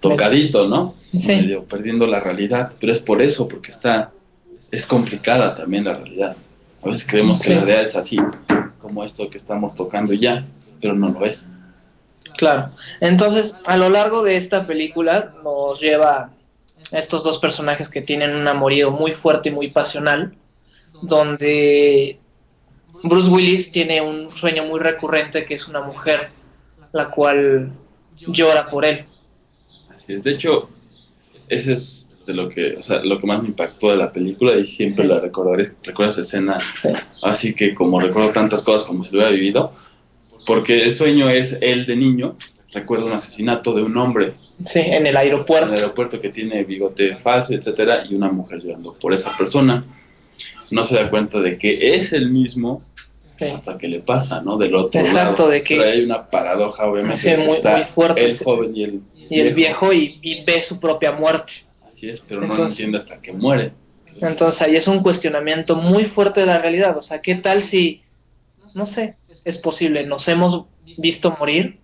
tocadito, ¿no? Sí. Medio perdiendo la realidad, pero es por eso, porque está, es complicada también la realidad. A veces creemos que la realidad es así, como esto que estamos tocando ya, pero no lo es. Claro. Entonces, a lo largo de esta película nos lleva a estos dos personajes que tienen un amorío muy fuerte y muy pasional, donde Bruce Willis tiene un sueño muy recurrente que es una mujer la cual llora por él. Así es. De hecho, ese es de lo que, o sea, lo que más me impactó de la película y siempre la recordaré. Recuerdo esa escena, así que como recuerdo tantas cosas como si lo hubiera vivido, porque el sueño es él de niño, recuerdo un asesinato de un hombre Sí, en el en aeropuerto. el aeropuerto que tiene bigote falso, etcétera, y una mujer llorando por esa persona. No se da cuenta de que es el mismo Sí. hasta que le pasa, ¿no? Del otro Exacto, lado. de que- Pero hay una paradoja, obviamente. Sí, muy- está muy fuerte. El joven y el Y el viejo y, y ve su propia muerte. Así es, pero no lo Entonces- entiende hasta que muere. Entonces ahí es un cuestionamiento muy fuerte de la realidad. O sea, ¿qué tal si, no sé, es posible, nos hemos visto morir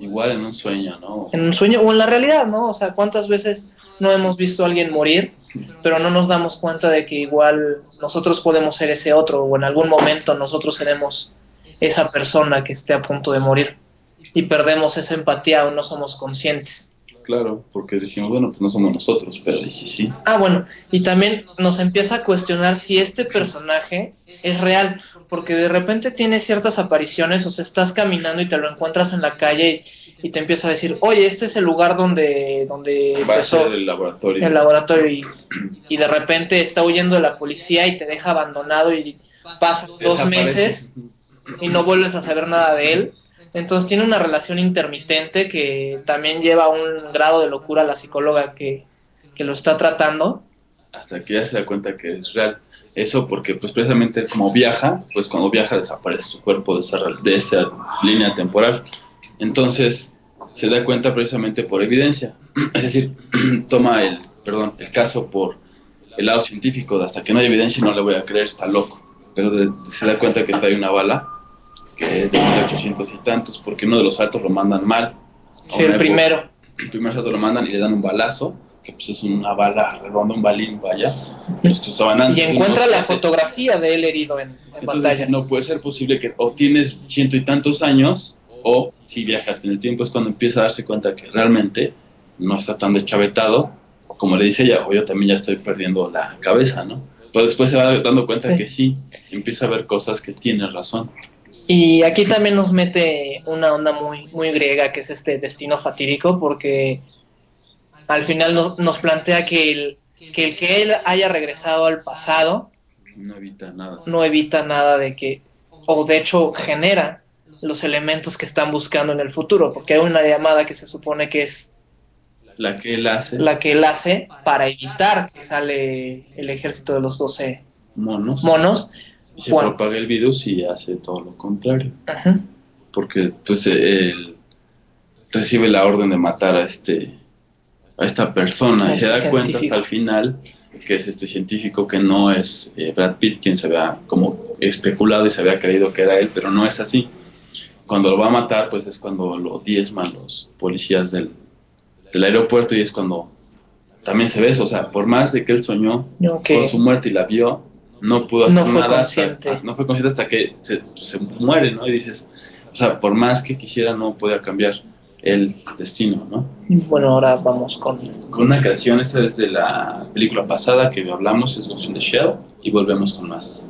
Igual en un sueño, ¿no? en un sueño o en la realidad, ¿no? O sea, ¿cuántas veces no hemos visto a alguien morir, pero no nos damos cuenta de que igual nosotros podemos ser ese otro o en algún momento nosotros seremos esa persona que esté a punto de morir y perdemos esa empatía o no somos conscientes? Claro, porque decimos, bueno, pues no somos nosotros, pero sí, sí. Ah, bueno, y también nos empieza a cuestionar si este personaje es real, porque de repente tiene ciertas apariciones, o sea, estás caminando y te lo encuentras en la calle y, y te empieza a decir, oye, este es el lugar donde, donde Va a empezó ser el laboratorio. el laboratorio y, y de repente está huyendo de la policía y te deja abandonado y pasan dos Desaparece. meses y no vuelves a saber nada de él. Entonces tiene una relación intermitente que también lleva a un grado de locura a la psicóloga que, que lo está tratando. hasta que ya se da cuenta que es real. Eso porque pues precisamente como viaja, pues cuando viaja desaparece su cuerpo de esa, de esa línea temporal. Entonces se da cuenta precisamente por evidencia. Es decir, toma el, perdón, el caso por el lado científico, de hasta que no hay evidencia no le voy a creer, está loco. Pero de- se da cuenta que trae una bala que es de 1800 y tantos, porque uno de los saltos lo mandan mal. Sí, el época- primero. el primer salto lo mandan y le dan un balazo, que pues es una bala redonda, un balín, vaya, los que usaban antes. Y encuentra la fotografía de él herido en, en Entonces pantalla. no puede ser posible que o tienes ciento y tantos años o si viajaste en el tiempo es cuando empieza a darse cuenta que realmente no está tan deschavetado, como le dice ella, o yo también ya estoy perdiendo la cabeza, ¿no? Pero después se va dando cuenta Sí. que sí, empieza a ver cosas que tiene razón. Y aquí también nos mete una onda muy, muy griega, que es este destino fatídico, porque al final nos, nos plantea que el, que el que él haya regresado al pasado No evita nada. no evita nada de que, o de hecho genera los elementos que están buscando en el futuro, porque hay una llamada que se supone que es La que él hace, la que él hace para evitar que sale el ejército de los 12 monos, monos. y se propaga el virus y hace todo lo contrario. Ajá. porque pues él recibe la orden de matar a este a esta persona A y se este da cuenta hasta el final que es este científico que no es eh, Brad Pitt quien se había como especulado y se había creído que era él pero no es así cuando lo va a matar pues es cuando lo diezman los policías del, del aeropuerto y es cuando también se ve eso o sea por más de que él soñó Ok. con su muerte y la vio no pudo hacer No fue nada hasta- consciente. no fue consciente hasta que se, se muere no y dices o sea por más que quisiera no podía cambiar el destino no Bueno, ahora vamos con con una canción esta es de la película pasada que hablamos es Ghost in the Shell y volvemos con más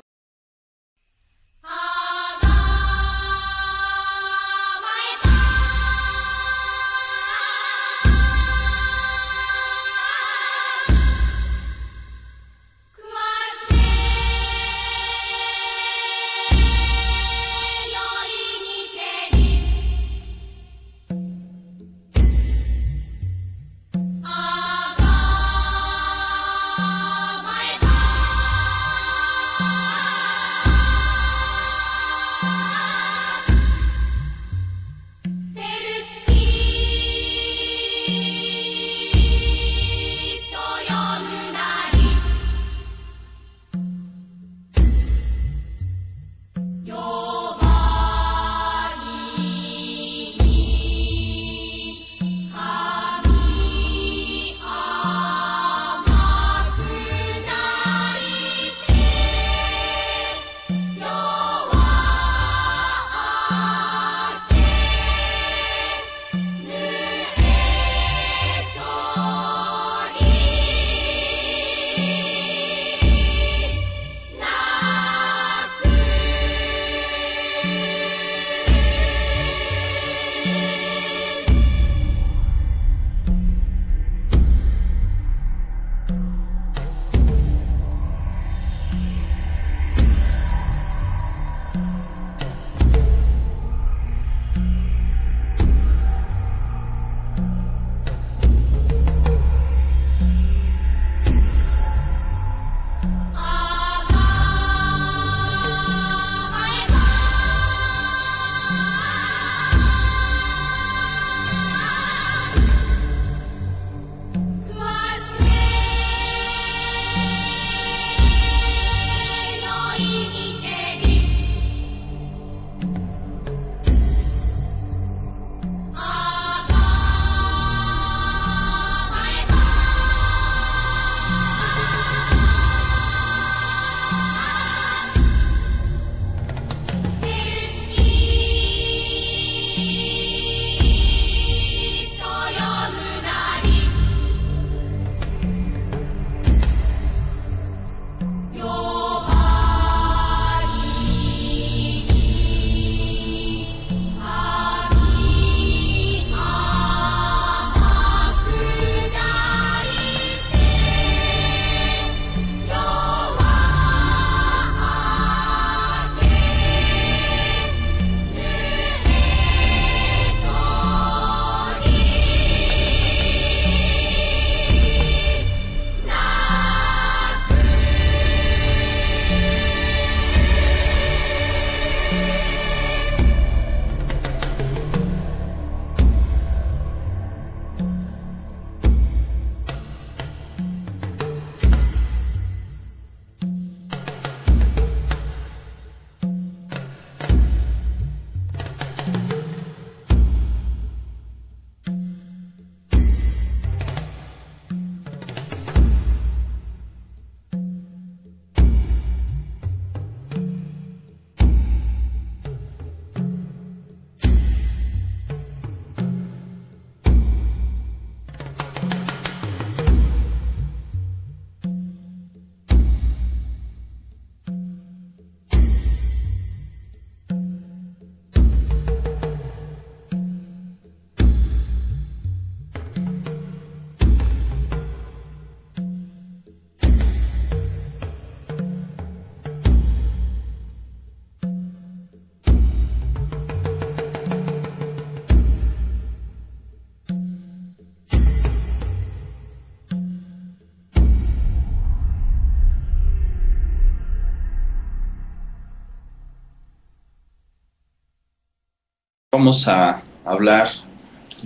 vamos a hablar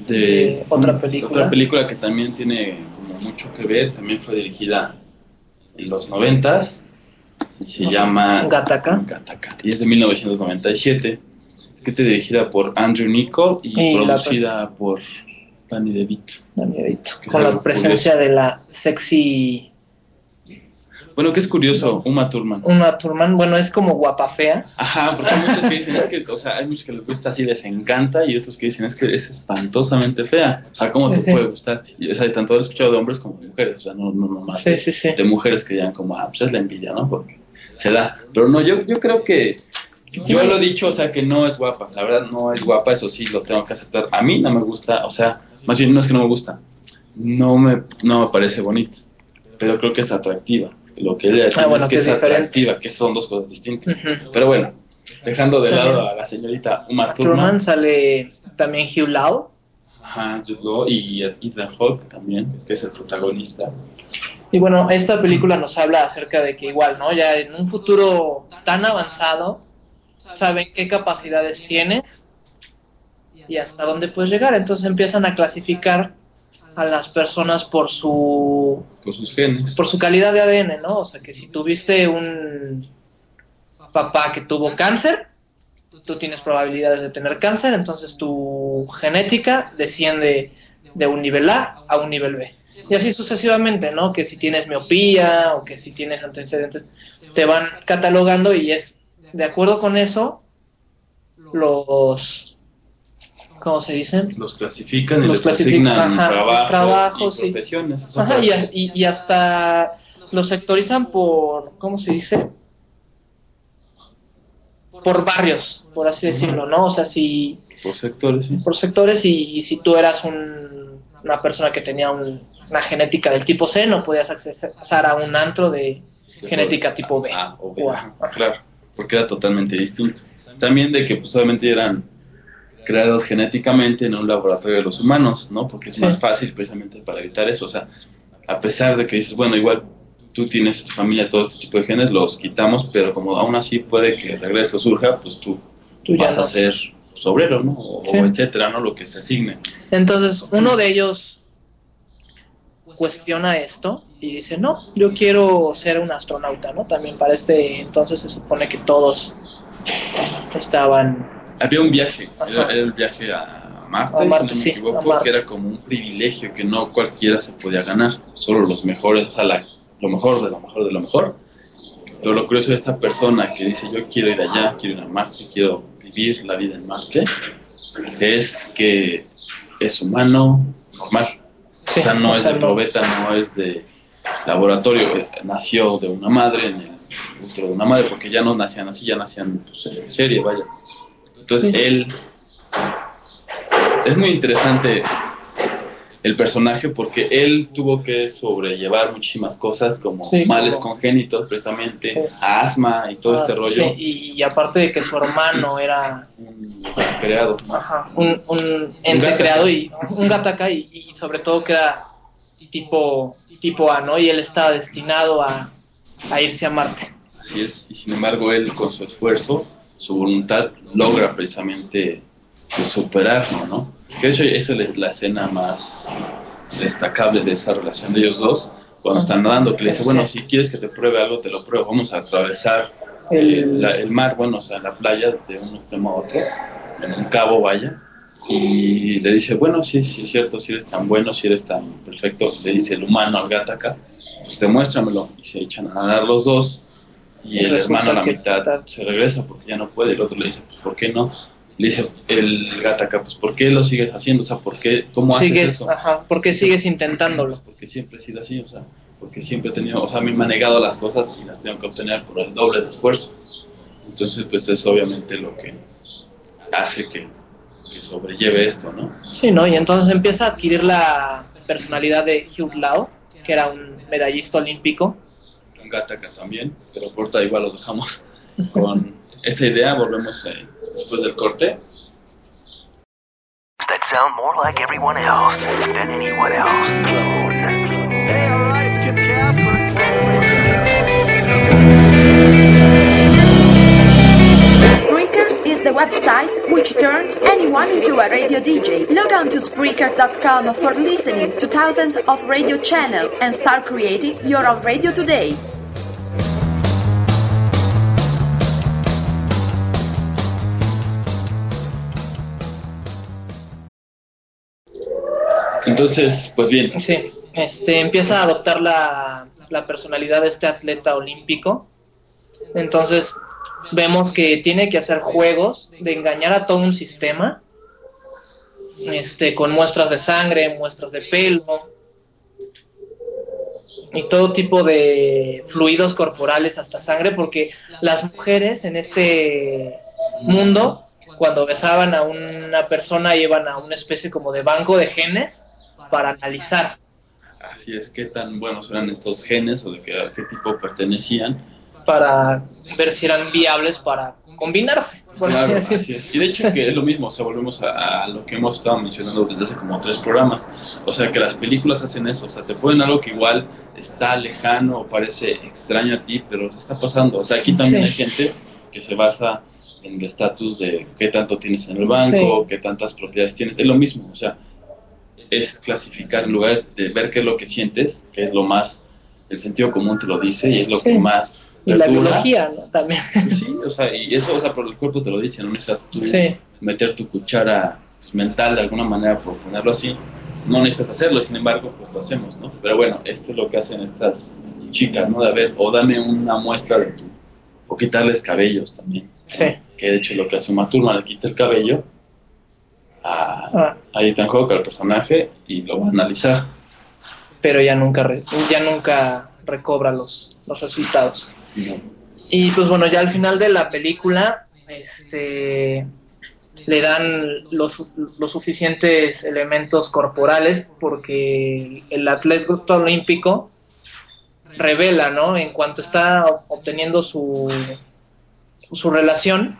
de De otra película. otra película que también tiene como mucho que ver, también fue dirigida en los noventas y se llama. Gattaca, y es de 1997. Es que está dirigida por Andrew Niccol y, producida por Danny DeVito. Que Con la presencia de la sexy Bueno, que es curioso, Uma Thurman. Una Turman, bueno, es como guapa fea. Ajá, porque hay muchos que dicen, es que, o sea, hay muchos que les gusta así, les encanta, y otros que dicen, es que es espantosamente fea. O sea, ¿cómo te puede gustar? Y, o sea, tanto lo he escuchado de hombres como de mujeres, o sea, no, no, no más Sí, de, sí, sí. de mujeres que digan como, ah, pues es la envidia, ¿no? Porque se da. Pero no, yo, yo creo que, yo lo he dicho, o sea, que no es guapa, la verdad no es guapa, eso sí, lo tengo que aceptar. A mí no me gusta, o sea, más bien no es que no me gusta, no me, no me parece bonita, pero creo que es atractiva. Lo que ella Ah, bueno, es que, es diferente. atractiva, que son dos cosas distintas. Pero bueno, dejando de lado a la señorita Uma Thurman, sale también Hugh Lau. ajá, Jude Law y Ethan Hawke también, que es el protagonista. Y bueno, esta película nos habla acerca de que igual, ¿no? Ya en un futuro tan avanzado, saben qué capacidades tienes y hasta dónde puedes llegar. Entonces empiezan a clasificar a las personas por su Por sus genes. por su calidad de ADN, ¿no? O sea, que si tuviste un papá que tuvo cáncer, tú tienes probabilidades de tener cáncer, entonces tu genética desciende de un nivel A a un nivel B. Y así sucesivamente, ¿no? Que si tienes miopía o que si tienes antecedentes, te van catalogando y es, de acuerdo con eso, los, ¿cómo se dice? Los clasifican y Los les clasifican, asignan ajá, trabajos, trabajos, y profesiones. Ajá, y, as- y- y hasta los sectorizan por, ¿cómo se dice? Por barrios, por así decirlo, ¿no? O sea, si por sectores, sí. por sectores y, si tú eras un- una persona que tenía un- una genética del tipo C, no podías accesar a un antro de genética tipo B. Ah, o B, O A. claro, porque era totalmente distinto. También de que pues obviamente eran creados genéticamente en un laboratorio de los humanos, ¿no? Porque es Sí. más fácil precisamente para evitar eso. O sea, a pesar de que dices, bueno, igual tú tienes en tu familia todo este tipo de genes, los quitamos, pero como aún así puede que regrese o surja, pues tú, vas no. a ser obrero, ¿no? O, Sí. o etcétera, ¿no? Lo que se asigne. Entonces, uno de ellos cuestiona esto y dice, no, yo quiero ser un astronauta, ¿no? También para este entonces se supone que todos estaban... Había un viaje, era, era el viaje a Marte, A Marte, si no me sí, equivoco, que era como un privilegio que no cualquiera se podía ganar, solo los mejores, o sea, la- lo mejor de lo mejor de lo mejor. Pero lo curioso de esta persona que dice yo quiero ir allá, quiero ir a Marte, quiero vivir la vida en Marte, es que es humano, normal. Sí, o sea, no o es de probeta, no es de laboratorio, eh, nació de una madre, en el de una madre, porque ya no nacían así, ya nacían pues, en serie, vaya. Entonces Sí. él es muy interesante el personaje porque él tuvo que sobrellevar muchísimas cosas como Sí, males como- congénitos precisamente, Sí. asma y todo Ah, este rollo sí, y, y aparte de que su hermano era un creado. ¿no? ajá, un, un ente gataca. creado y un gataca y, y sobre todo que era tipo, tipo A, ¿no? Y él estaba destinado a, a irse a Marte. Así es, y sin embargo él con su esfuerzo, su voluntad, logra precisamente pues, superarlo, ¿no? Que de hecho esa es la escena más destacable de esa relación de ellos dos, cuando están nadando, que le dice, bueno, si quieres que te pruebe algo, te lo pruebo, vamos a atravesar eh, la- el mar, bueno, o sea, la playa de un extremo a otro, en un cabo, vaya, y le dice, bueno, sí, sí es cierto, si eres tan bueno, si eres tan perfecto, le dice el humano al gataca, pues demuéstramelo, y se echan a nadar los dos, y el hermano a la mitad se regresa porque ya no puede, el otro le dice, pues ¿por qué no? Le dice el gataca, pues ¿por qué lo sigues haciendo? O sea, ¿por qué? ¿Cómo haces sigues, eso? ajá, porque sigues Pues intentándolo. porque siempre he sido así, o sea, porque siempre he tenido, o sea, a mí me han negado las cosas y las tengo que obtener por el doble de esfuerzo. Entonces, pues es obviamente lo que hace que, que sobrelleve esto, ¿no? Sí, ¿no? Y entonces empieza a adquirir la personalidad de Hugh Lau, que era un medallista olímpico. Gataca también, pero corta igual los dejamos con esta idea, volvemos eh, después del corte. That sound more like everyone else than anyone else. Clone. Hey, alright, it's Kip Casper. The website which turns anyone into a radio DJ. Log on to Spreaker.com for listening to thousands of radio channels and start creating your own radio today. Entonces, pues bien, Sí, este, empieza a adoptar la, la personalidad de este atleta olímpico. Entonces, vemos que tiene que hacer juegos de engañar a todo un sistema, este, con muestras de sangre, muestras de pelo y todo tipo de fluidos corporales hasta sangre, porque las mujeres en este mundo, cuando besaban a una persona, iban a una especie como de banco de genes para analizar. así es, qué tan buenos eran estos genes o de qué, tipo pertenecían. Para ver si eran viables para combinarse, por Claro, así así es. Y de hecho que es lo mismo, o sea, volvemos a, a lo que hemos estado mencionando desde hace como tres programas. O sea, que las películas hacen eso, o sea, te ponen algo que igual está lejano o parece extraño a ti, pero te está pasando. O sea, aquí también Sí. hay gente que se basa en el estatus de qué tanto tienes en el banco, Sí. qué tantas propiedades tienes. Es lo mismo, o sea, es clasificar en lugar de ver qué es lo que sientes, que es lo más, el sentido común te lo dice y es lo que más... Y la biología ¿no? también. Sí, o sea, y eso, o sea, por el cuerpo te lo dice, no necesitas tú Sí. meter tu cuchara mental de alguna manera, por ponerlo así. No necesitas hacerlo, sin embargo, pues lo hacemos, ¿no? Pero bueno, esto es lo que hacen estas chicas, ¿no? De a ver, o dame una muestra de tu, o quitarles cabellos también. ¿no? Sí. Que de hecho lo que hace Uma Thurman, le quita el cabello a, Ah, a Ethan Hawke, al personaje, y lo va a analizar. pero ya nunca re- ya nunca recobra los, los resultados. Y pues bueno, ya al final de la película, este le dan los, los suficientes elementos corporales porque el atleta olímpico revela, ¿no? En cuanto está obteniendo su, su relación,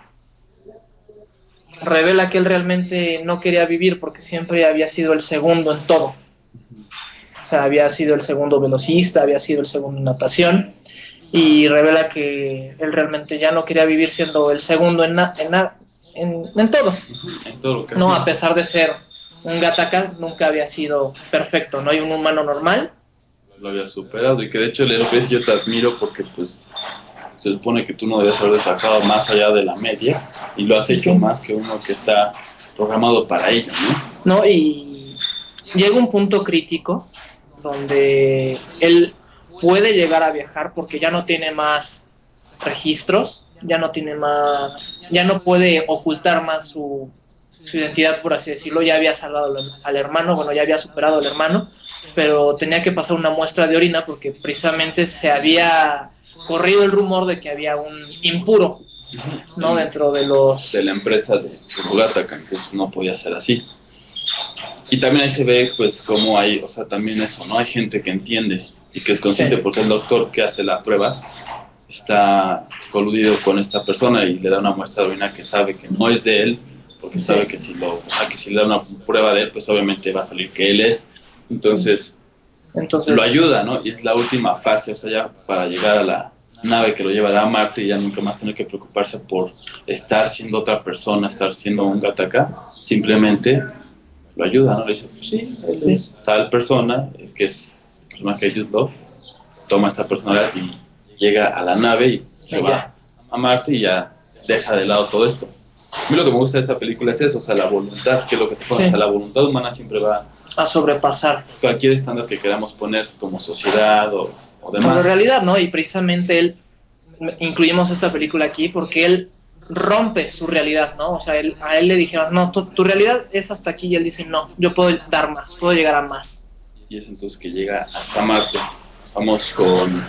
revela que él realmente no quería vivir porque siempre había sido el segundo en todo. O sea, había sido el segundo velocista, había sido el segundo en natación y revela que él realmente ya no quería vivir siendo el segundo en, na- en, na- en, en todo. En todo lo que No, a pesar de ser un gataka, nunca había sido perfecto, no hay un humano normal. lo había superado y que de hecho le ves yo te admiro porque pues se supone que tú no debes haber destacado más allá de la media y lo has hecho sí. más que uno que está programado para ello, ¿no? ¿no? Y llega un punto crítico donde él puede llegar a viajar porque ya no tiene más registros, ya no tiene más, ya no puede ocultar más su, su identidad, por así decirlo, ya había salvado al, hermano, bueno, ya había superado al hermano, pero tenía que pasar una muestra de orina porque precisamente se había corrido el rumor de que había un impuro, ¿no? Dentro de los... de la empresa de Fugataka, entonces no podía ser así. Y también ahí se ve pues cómo hay, o sea, también eso, ¿no? Hay gente que entiende y que es consciente porque el doctor que hace la prueba está coludido con esta persona y le da una muestra de orina que sabe que no es de él, porque sabe que si lo, o sea, que si le da una prueba de él, pues obviamente va a salir que él es. Entonces, Entonces, lo ayuda, ¿no? Y es la última fase, o sea, ya para llegar a la nave que lo llevará a Marte y ya nunca más tener que preocuparse por estar siendo otra persona, estar siendo un gataka, simplemente lo ayuda, ¿no? Le dice, pues sí, él es tal persona, eh, que es personaje de Jude Law, toma esta personalidad y llega a la nave y se va a Marte y ya deja de lado todo esto. A mí lo que me gusta de esta película es eso, o sea, la voluntad, que es lo que te pone, Sí. o sea, la voluntad humana siempre va a sobrepasar. cualquier estándar que queramos poner como sociedad o, demás. realidad, ¿no? Y precisamente él, incluimos esta película aquí porque él rompe su realidad, ¿no? O sea, él- a él le dijeron, no, tu, tu realidad es hasta aquí y él dice, no, yo puedo dar más, puedo llegar a más. Y es entonces que llega hasta Marte. Vamos con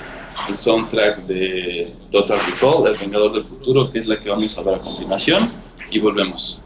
el soundtrack de Total Recall, El Vengador del Futuro, que es la que vamos a ver a continuación, y volvemos.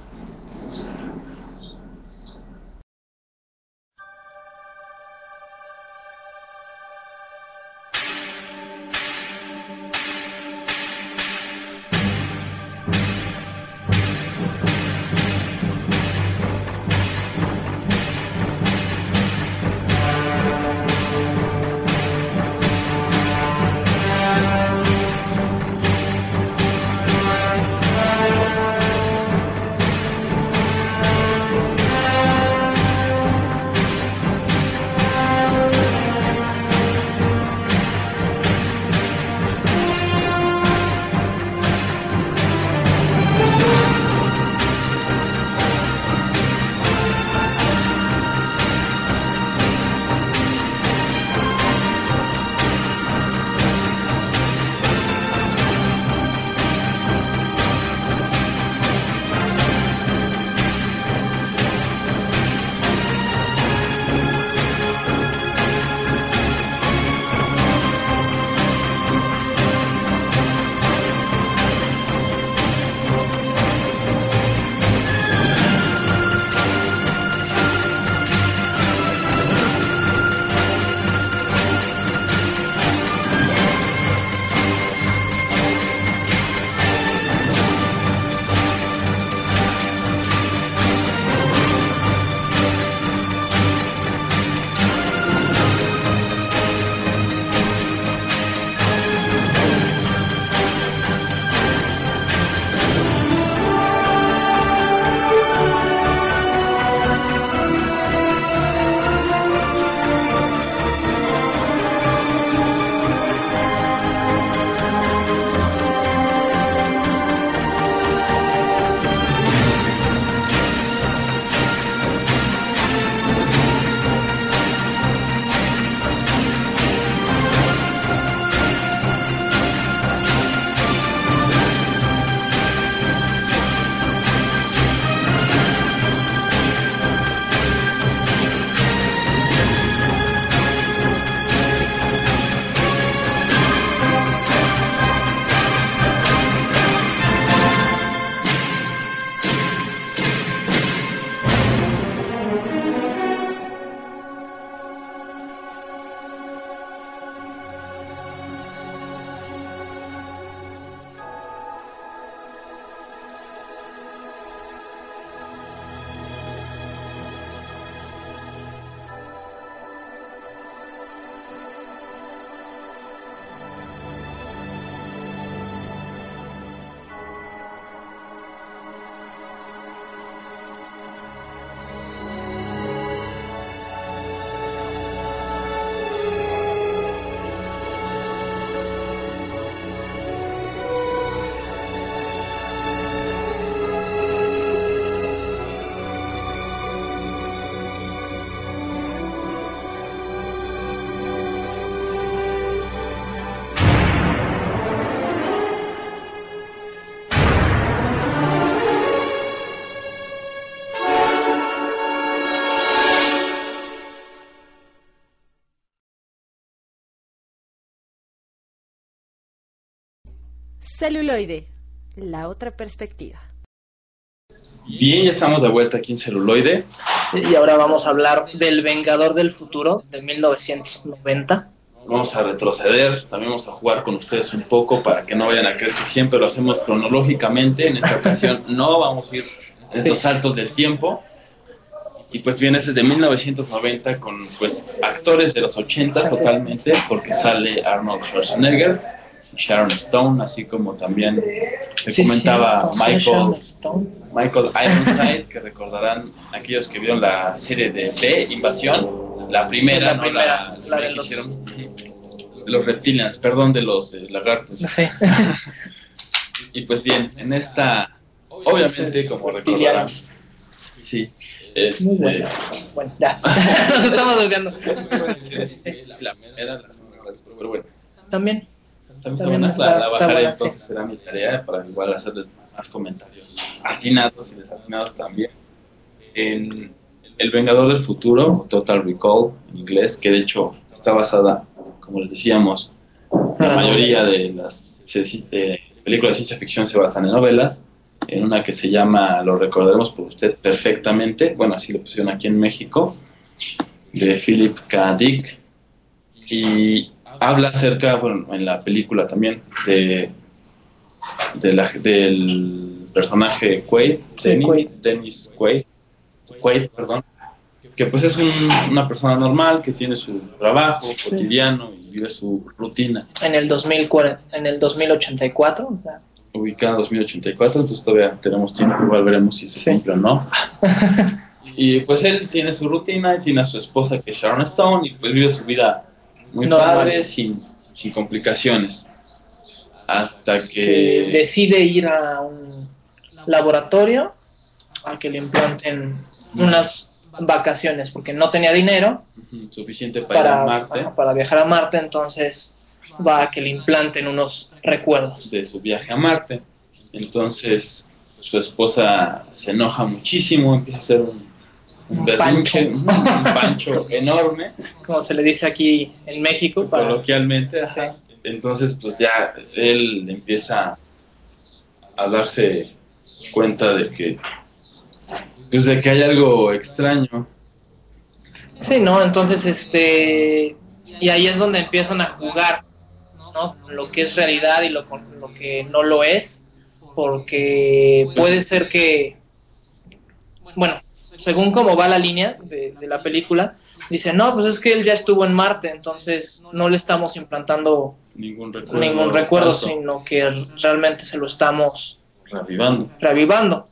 Celuloide, la otra perspectiva. Bien, ya estamos de vuelta aquí en celuloide. Y ahora vamos a hablar del Vengador del Futuro de 1990. Vamos a retroceder, también vamos a jugar con ustedes un poco para que no vayan a creer que siempre lo hacemos cronológicamente. En esta ocasión no vamos a ir en estos saltos del tiempo. Y pues bien, este es de 1990 con pues actores de los 80 totalmente, porque sale Arnold Schwarzenegger, Sharon Stone, así como también se Sí, comentaba Michael. Michael Ironside, que recordarán aquellos que vieron la serie de B, Invasión, la primera, Sí, la ¿no? primera, la la de que los- hicieron. De los reptilians, perdón, de los eh, lagartos. Sí. Y pues bien, en esta, obviamente, como recordarán, sí, Muy este, bueno. Bueno, ya. Nos estamos desviando. la era la pero bueno, También. También está También buena, está- la, la está bajaré buena, sí. entonces será mi tarea para igual hacerles más comentarios atinados y desatinados también. En El Vengador del Futuro, Total Recall en inglés, que de hecho está basada, como les decíamos, la mayoría de las de películas de ciencia ficción se basan en novelas. En una que se llama, lo recordaremos por usted perfectamente, bueno, así lo pusieron aquí en México, de Philip K. Dick. Y habla acerca, bueno, en la película también, de, de la- del personaje Quaid, Dennis, Quaid. Quaid, perdón, que pues es un- una persona normal que tiene su trabajo cotidiano y vive su rutina. En el 2040, en el 2084, o sea, ubicada en 2084, entonces todavía tenemos tiempo, igual veremos si se Sí. cumple o no. y pues él tiene su rutina, y tiene a su esposa que es Sharon Stone, y pues vive su vida muy Normal. padre, sin, sin complicaciones. Hasta que que... decide ir a un laboratorio a que le implanten unas vacaciones porque no tenía dinero suficiente para, ir a para, Marte, ajá, para viajar a Marte, entonces va a que le implanten unos recuerdos. de su viaje a Marte. Entonces su esposa se enoja muchísimo, empieza a hacer un, un berrinche, pancho. un pancho enorme. Como se le dice aquí en México, para coloquialmente, ajá. Entonces, pues ya él empieza a darse cuenta de que, pues de que hay algo extraño. Sí, ¿no? Entonces, este. Y ahí es donde empiezan a jugar, ¿no? Con Lo que es realidad y lo, lo que no lo es. Porque puede ser que. Bueno, según cómo va la línea de, de la película, dice: No, pues es que él ya estuvo en Marte, entonces no le estamos implantando Ningún recuerdo. ningún recuerdo, sino que realmente se lo estamos Reavivando. revivando.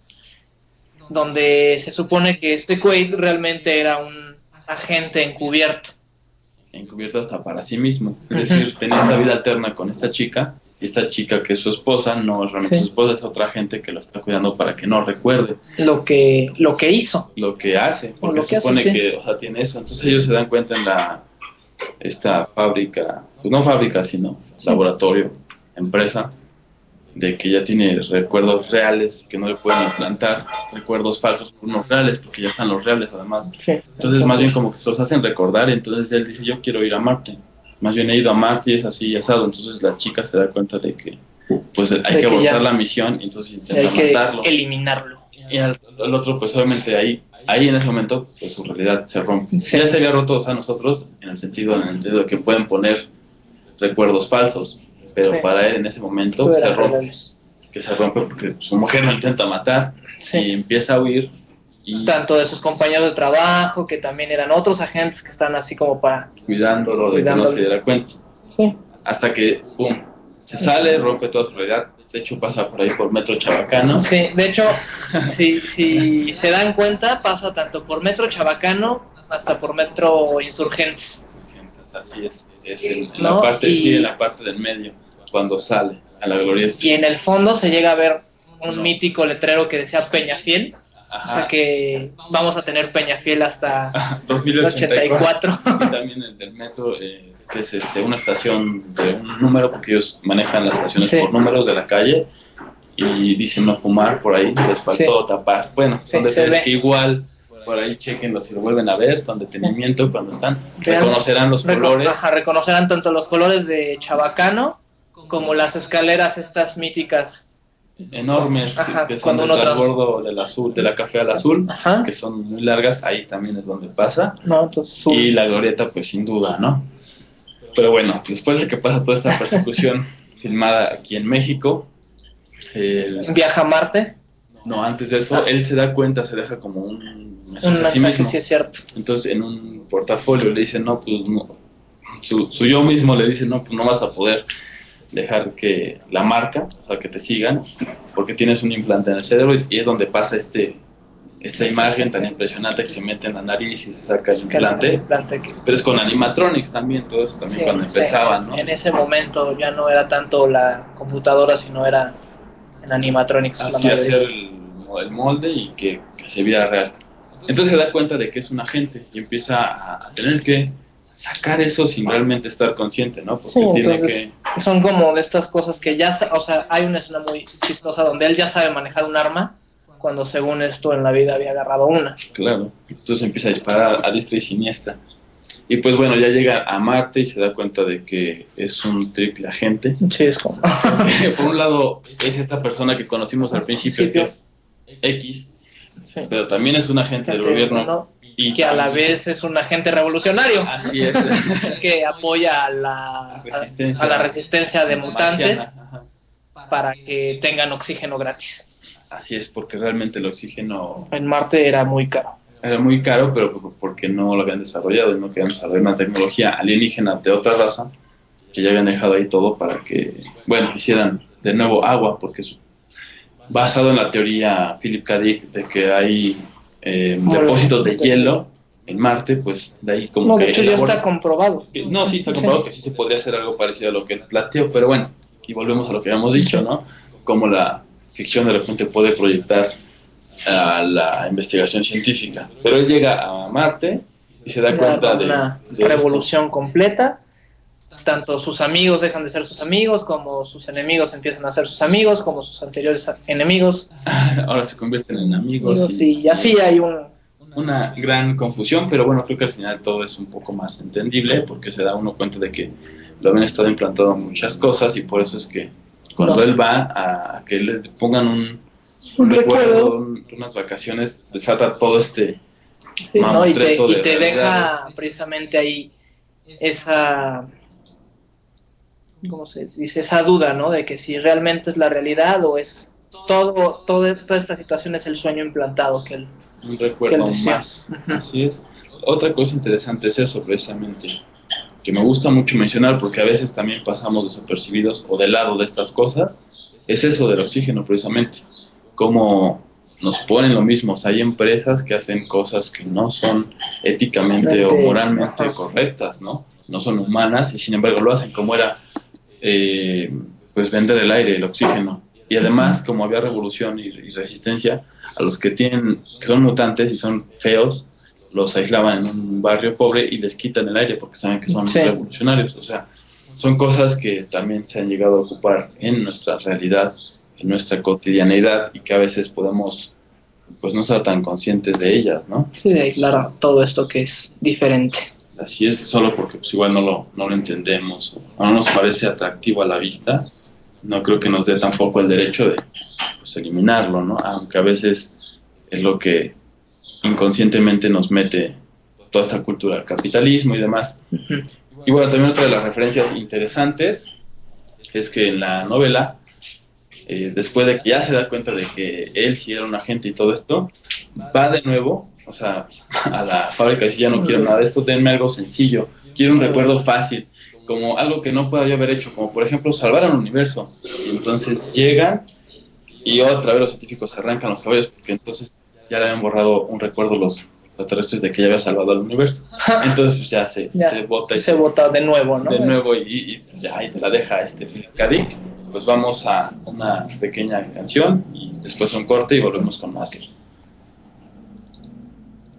Donde se supone que este Quaid realmente era un agente encubierto. Encubierto hasta para sí mismo. Es decir, tenía esta vida alterna con esta chica. Y esta chica que es su esposa, no es realmente Sí. su esposa, es otra gente que lo está cuidando para que no recuerde Lo que, lo que hizo. lo que hace, porque lo que hace, supone sí. que, o sea, tiene eso. Entonces ellos se dan cuenta en la esta fábrica, pues no fábrica, sino laboratorio, empresa, de que ya tiene recuerdos reales que no le pueden implantar recuerdos falsos por unos reales, porque ya están los reales además. Sí. Entonces, más bien como que se los hacen recordar, entonces él dice, yo quiero ir a Marte. Más bien he ido a Marte y es así y asado. Entonces la chica se da cuenta de que pues hay De que abortar la misión y entonces intenta hay que matarlo. eliminarlo. Y al, al otro, pues obviamente ahí, ahí en ese momento, pues su realidad se rompe. Sí. Ya se había roto a nosotros en el sentido, en el sentido de que pueden poner recuerdos falsos, pero Sí. para él en ese momento se rompe, reales. que se rompe porque su mujer lo intenta matar Sí. y empieza a huir y Tanto de sus compañeros de trabajo, que también eran otros agentes que están así como para... cuidándolo de que no se diera cuenta. Sí. Hasta que, pum, se sale, rompe toda su realidad. De hecho, pasa por ahí por Metro Chabacano. Sí, de hecho, si, si se dan cuenta, pasa tanto por Metro Chabacano hasta por Metro Insurgentes. Así es. Es en, en ¿No? la parte, Y- sí, en la parte del medio, cuando sale a la glorieta. Y en el fondo se llega a ver un No. mítico letrero que decía Peñafiel. O sea que vamos a tener Peñafiel hasta 2084. 84. Y también el del metro, eh, que es este, una estación de un número, porque ellos manejan las estaciones Sí. por números de la calle. Y dicen no fumar por ahí, les faltó tapar. Bueno, Sí, son detalles que igual por ahí chequenlo si lo vuelven a ver con detenimiento cuando están. Reconocerán los Reco- colores. ajá, reconocerán tanto los colores de Chabacano como las escaleras estas míticas. Enormes Ajá, que, son del transbordo del azul, de la café al azul, Ajá. que son muy largas, ahí también es donde pasa. No, entonces sube. Y la glorieta, pues sin duda, ¿no? Pero bueno, después de que pasa toda esta persecución filmada aquí en México, viaja a Marte. no, antes de eso, él se da cuenta, se deja como un mensaje Un a sí mensaje, mismo. sí es cierto. Entonces, en un portafolio le dice, no, pues no. Su, su yo mismo le dice, no, pues no vas a poder dejar que la marca, o sea, que te sigan, porque tienes un implante en el cerebro y es donde pasa este esta imagen tan impresionante que se mete en la nariz y se saca el implante. Pero es con animatronics también, todo eso también Sí, cuando empezaban, ¿no? En ese momento ya no era tanto la computadora, sino era en animatronics. Así hacer el, el molde y que, que se viera real. Entonces se da cuenta de que es un agente y empieza a, a tener que sacar eso sin realmente estar consciente, ¿no? Porque Sí, tiene entonces que... son como de estas cosas que ya, o sea, hay una escena muy chistosa donde él ya sabe manejar un arma, cuando según esto en la vida había agarrado una. Claro. Entonces empieza a disparar a diestra y siniestra. Y pues bueno, ya llega a Marte y se da cuenta de que es un triple agente. Sí, es como... Por un lado es esta persona que conocimos al principio, que es X, Sí. pero también es un agente del gobierno. Y que a la vez es un agente revolucionario Así es. que apoya a la, Resistencia. a la resistencia de mutantes Marciana, para que tengan oxígeno gratis. Así es, porque realmente el oxígeno En Marte era muy caro. era muy caro, pero por- porque no lo habían desarrollado y no querían desarrollar una tecnología alienígena de otra raza que ya habían dejado ahí todo para que, bueno, hicieran de nuevo agua, porque es basado en la teoría Philip K. Dick de que hay eh, depósitos de hielo en Marte, pues de ahí como No, que de hecho ya elabora- está comprobado. No, sí está comprobado que sí se podría hacer algo parecido a lo que él planteó, pero bueno, y volvemos a lo que habíamos dicho, ¿no? Como la ficción de repente puede proyectar a la investigación científica. Pero él llega a Marte y se da Una- cuenta de, una de revolución completa. Tanto sus amigos dejan de ser sus amigos, como sus enemigos empiezan a ser sus amigos, como sus anteriores enemigos. Ahora se convierten en amigos. Sí, y así hay un, Una gran confusión, pero bueno, creo que al final todo es un poco más entendible porque se da uno cuenta de que lo habían estado implantando muchas cosas y por eso es que cuando No. él va a, a que le pongan un, un recuerdo, recuerdo. un- unas vacaciones, desata todo este Sí, ¿no? Y te, y deja precisamente ahí esa, ¿cómo se dice? Esa duda, ¿no? De que si realmente es la realidad o es todo, todo toda esta situación es el sueño implantado que él. un que recuerdo él aún decía. más. Así es. Otra cosa interesante es eso, precisamente, que me gusta mucho mencionar porque a veces también pasamos desapercibidos o de lado de estas cosas, es eso del oxígeno, precisamente. Como nos ponen lo mismo, o sea, hay empresas que hacen cosas que no son éticamente o Mente, moralmente correctas, ¿no? No son humanas y sin embargo lo hacen, como era eh, pues vender el aire, el oxígeno. Y además, como había revolución y, y resistencia, a los que tienen, que son mutantes y son feos, los aislaban en un barrio pobre y les quitan el aire porque saben que son Sí. revolucionarios. O sea, son cosas que también se han llegado a ocupar en nuestra realidad, en nuestra cotidianeidad y que a veces podemos pues no estar tan conscientes de ellas, ¿no? Sí, de aislar todo esto que es diferente. Así es, solo porque pues igual no lo, no lo entendemos o no nos parece atractivo a la vista, no creo que nos dé tampoco el derecho de pues, eliminarlo, ¿no? Aunque a veces es lo que inconscientemente nos mete toda esta cultura del capitalismo y demás. Y bueno, también otra de las referencias interesantes es que en la novela, eh, después de que ya se da cuenta de que él sí era un agente y todo esto, va de nuevo, o sea, a la fábrica y dice, ya no quiero nada de esto, denme algo sencillo, quiero un recuerdo fácil, como algo que no pueda yo haber hecho, como por ejemplo salvar al universo. Y entonces llegan y otra vez los científicos se arrancan los cabellos porque entonces ya le habían borrado un recuerdo los extraterrestres de que ya había salvado al universo. Entonces pues ya se, Ya, se bota y se vota de nuevo, ¿no? de nuevo y, y ya ahí te la deja este Philip. Pues vamos a una pequeña canción y después un corte y volvemos con más.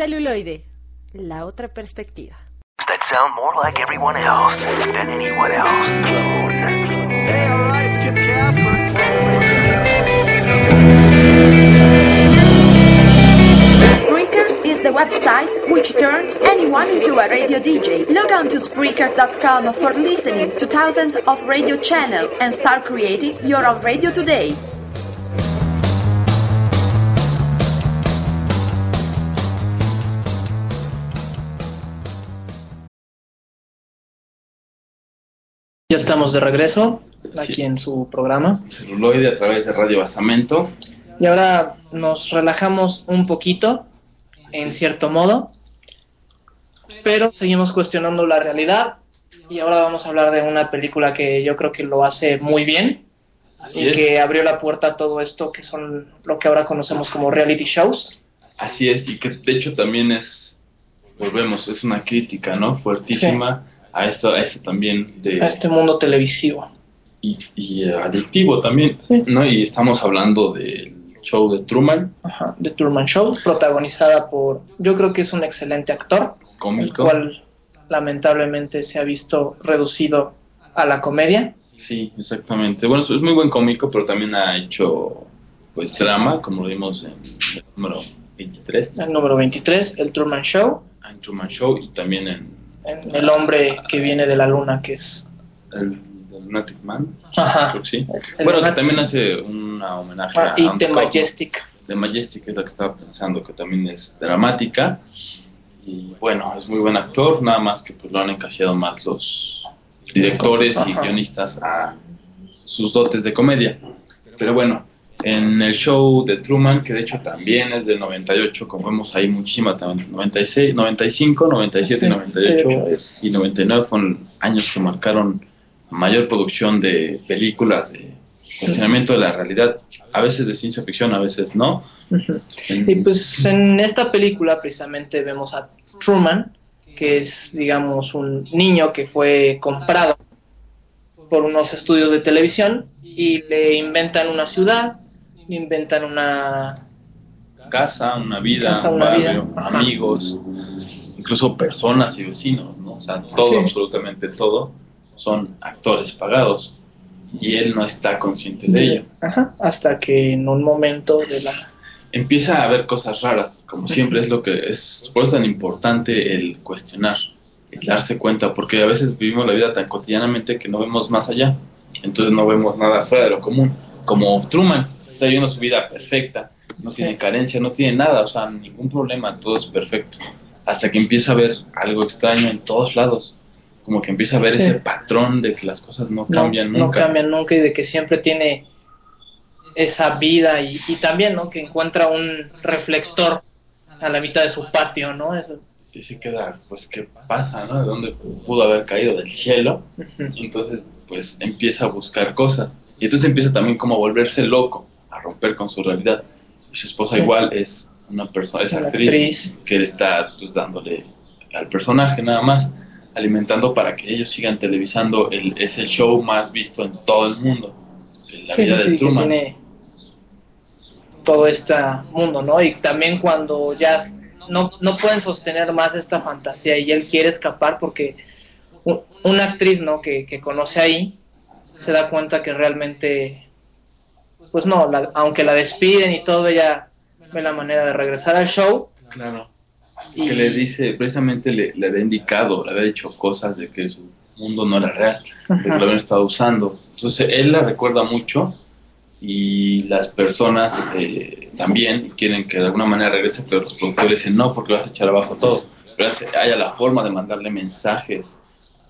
Celuloide, la otra perspectiva. That sound more like everyone else than anyone else. Hey, alright, it's Kip Casper. Spreaker is the website which turns anyone into a radio DJ. Log on to Spreaker.com for listening to thousands of radio channels and start creating your own radio today. Ya estamos de regreso aquí Sí. en su programa. Celuloide a través de Radio Basamento. Y ahora nos relajamos un poquito, en cierto modo, pero seguimos cuestionando la realidad. Y ahora vamos a hablar de una película que yo creo que lo hace muy bien Así y es. que abrió la puerta a todo esto que son lo que ahora conocemos como reality shows. Así es, y que de hecho también es, volvemos, es una crítica, ¿no? Fuertísima a esto, a esto también de a este mundo televisivo. y, y adictivo también, Sí. ¿no? Y estamos hablando del show de Truman, Ajá, The Truman Show, protagonizada por, yo creo que es un excelente actor, el cómico. cual lamentablemente se ha visto reducido a la comedia. Sí, exactamente. Bueno, es muy buen cómico, pero también ha hecho pues drama, como lo vimos en el número 23, El número 23, El Truman Show, en Truman Show, y también en en El hombre que viene de la luna, que es... el, Lunatic Man, Ajá. creo que sí. El Bueno, que Lunatic- también hace un homenaje Ah, a y The. Majestic. The Majestic es la que estaba pensando, que también es dramática. Y bueno, es muy buen actor, nada más que pues lo han encasillado más los directores y Ajá. guionistas a sus dotes de comedia. Pero bueno, en el show de Truman, que de hecho también es del 98, como vemos ahí muchísima, también 96, 95, 97 y Sí, 98 de hecho, es- y 99 fueron años que marcaron mayor producción de películas de cuestionamiento de la realidad, a veces de ciencia ficción, a veces no. En- Y pues en esta película precisamente vemos a Truman, que es, digamos, un niño que fue comprado por unos estudios de televisión y le inventan una ciudad, inventan una... casa, una vida, Casa, un una barrio, vida. Amigos, incluso personas y vecinos, ¿no? O sea, todo, Sí. absolutamente todo, son actores pagados y él no está consciente de ello. Ajá, hasta que en un momento de la... Empieza a haber cosas raras, como siempre es lo que es, por eso es tan importante el cuestionar, el darse cuenta, porque a veces vivimos la vida tan cotidianamente que no vemos más allá, entonces no vemos nada fuera de lo común, como Truman, está viviendo su vida perfecta, no tiene carencia, no tiene nada, o sea, ningún problema, todo es perfecto, hasta que empieza a ver algo extraño en todos lados, como que empieza a ver Sí. ese patrón de que las cosas no cambian nunca. No cambian nunca y de que siempre tiene esa vida y, y también, ¿no? Que encuentra un reflector a la mitad de su patio, ¿no? Eso- Y se queda, pues, ¿qué pasa, no? ¿De dónde pudo haber caído? ¿Del cielo? Entonces, pues, empieza a buscar cosas. Y entonces empieza también como a volverse loco, a romper con su realidad. Su esposa Sí. igual es una persona, es actriz, actriz. que él está, pues, dándole al personaje nada más, alimentando para que ellos sigan televisando. El, es el show más visto en todo el mundo. La Sí, vida sí, de que Truman. tiene todo este mundo, ¿no? Y también cuando ya no, no pueden sostener más esta fantasía y él quiere escapar porque una actriz, ¿no? Que, que conoce ahí se da cuenta que realmente, pues no, la- aunque la despiden y todo, ella ve la manera de regresar al show. Claro. Y- Que le dice, precisamente le, le había indicado, le había dicho cosas de que su mundo no era real, de que lo habían estado usando. Entonces él la recuerda mucho y las personas eh, también quieren que de alguna manera regrese, pero los productores dicen no, porque vas a echar abajo todo. Pero hace- haya la forma de mandarle mensajes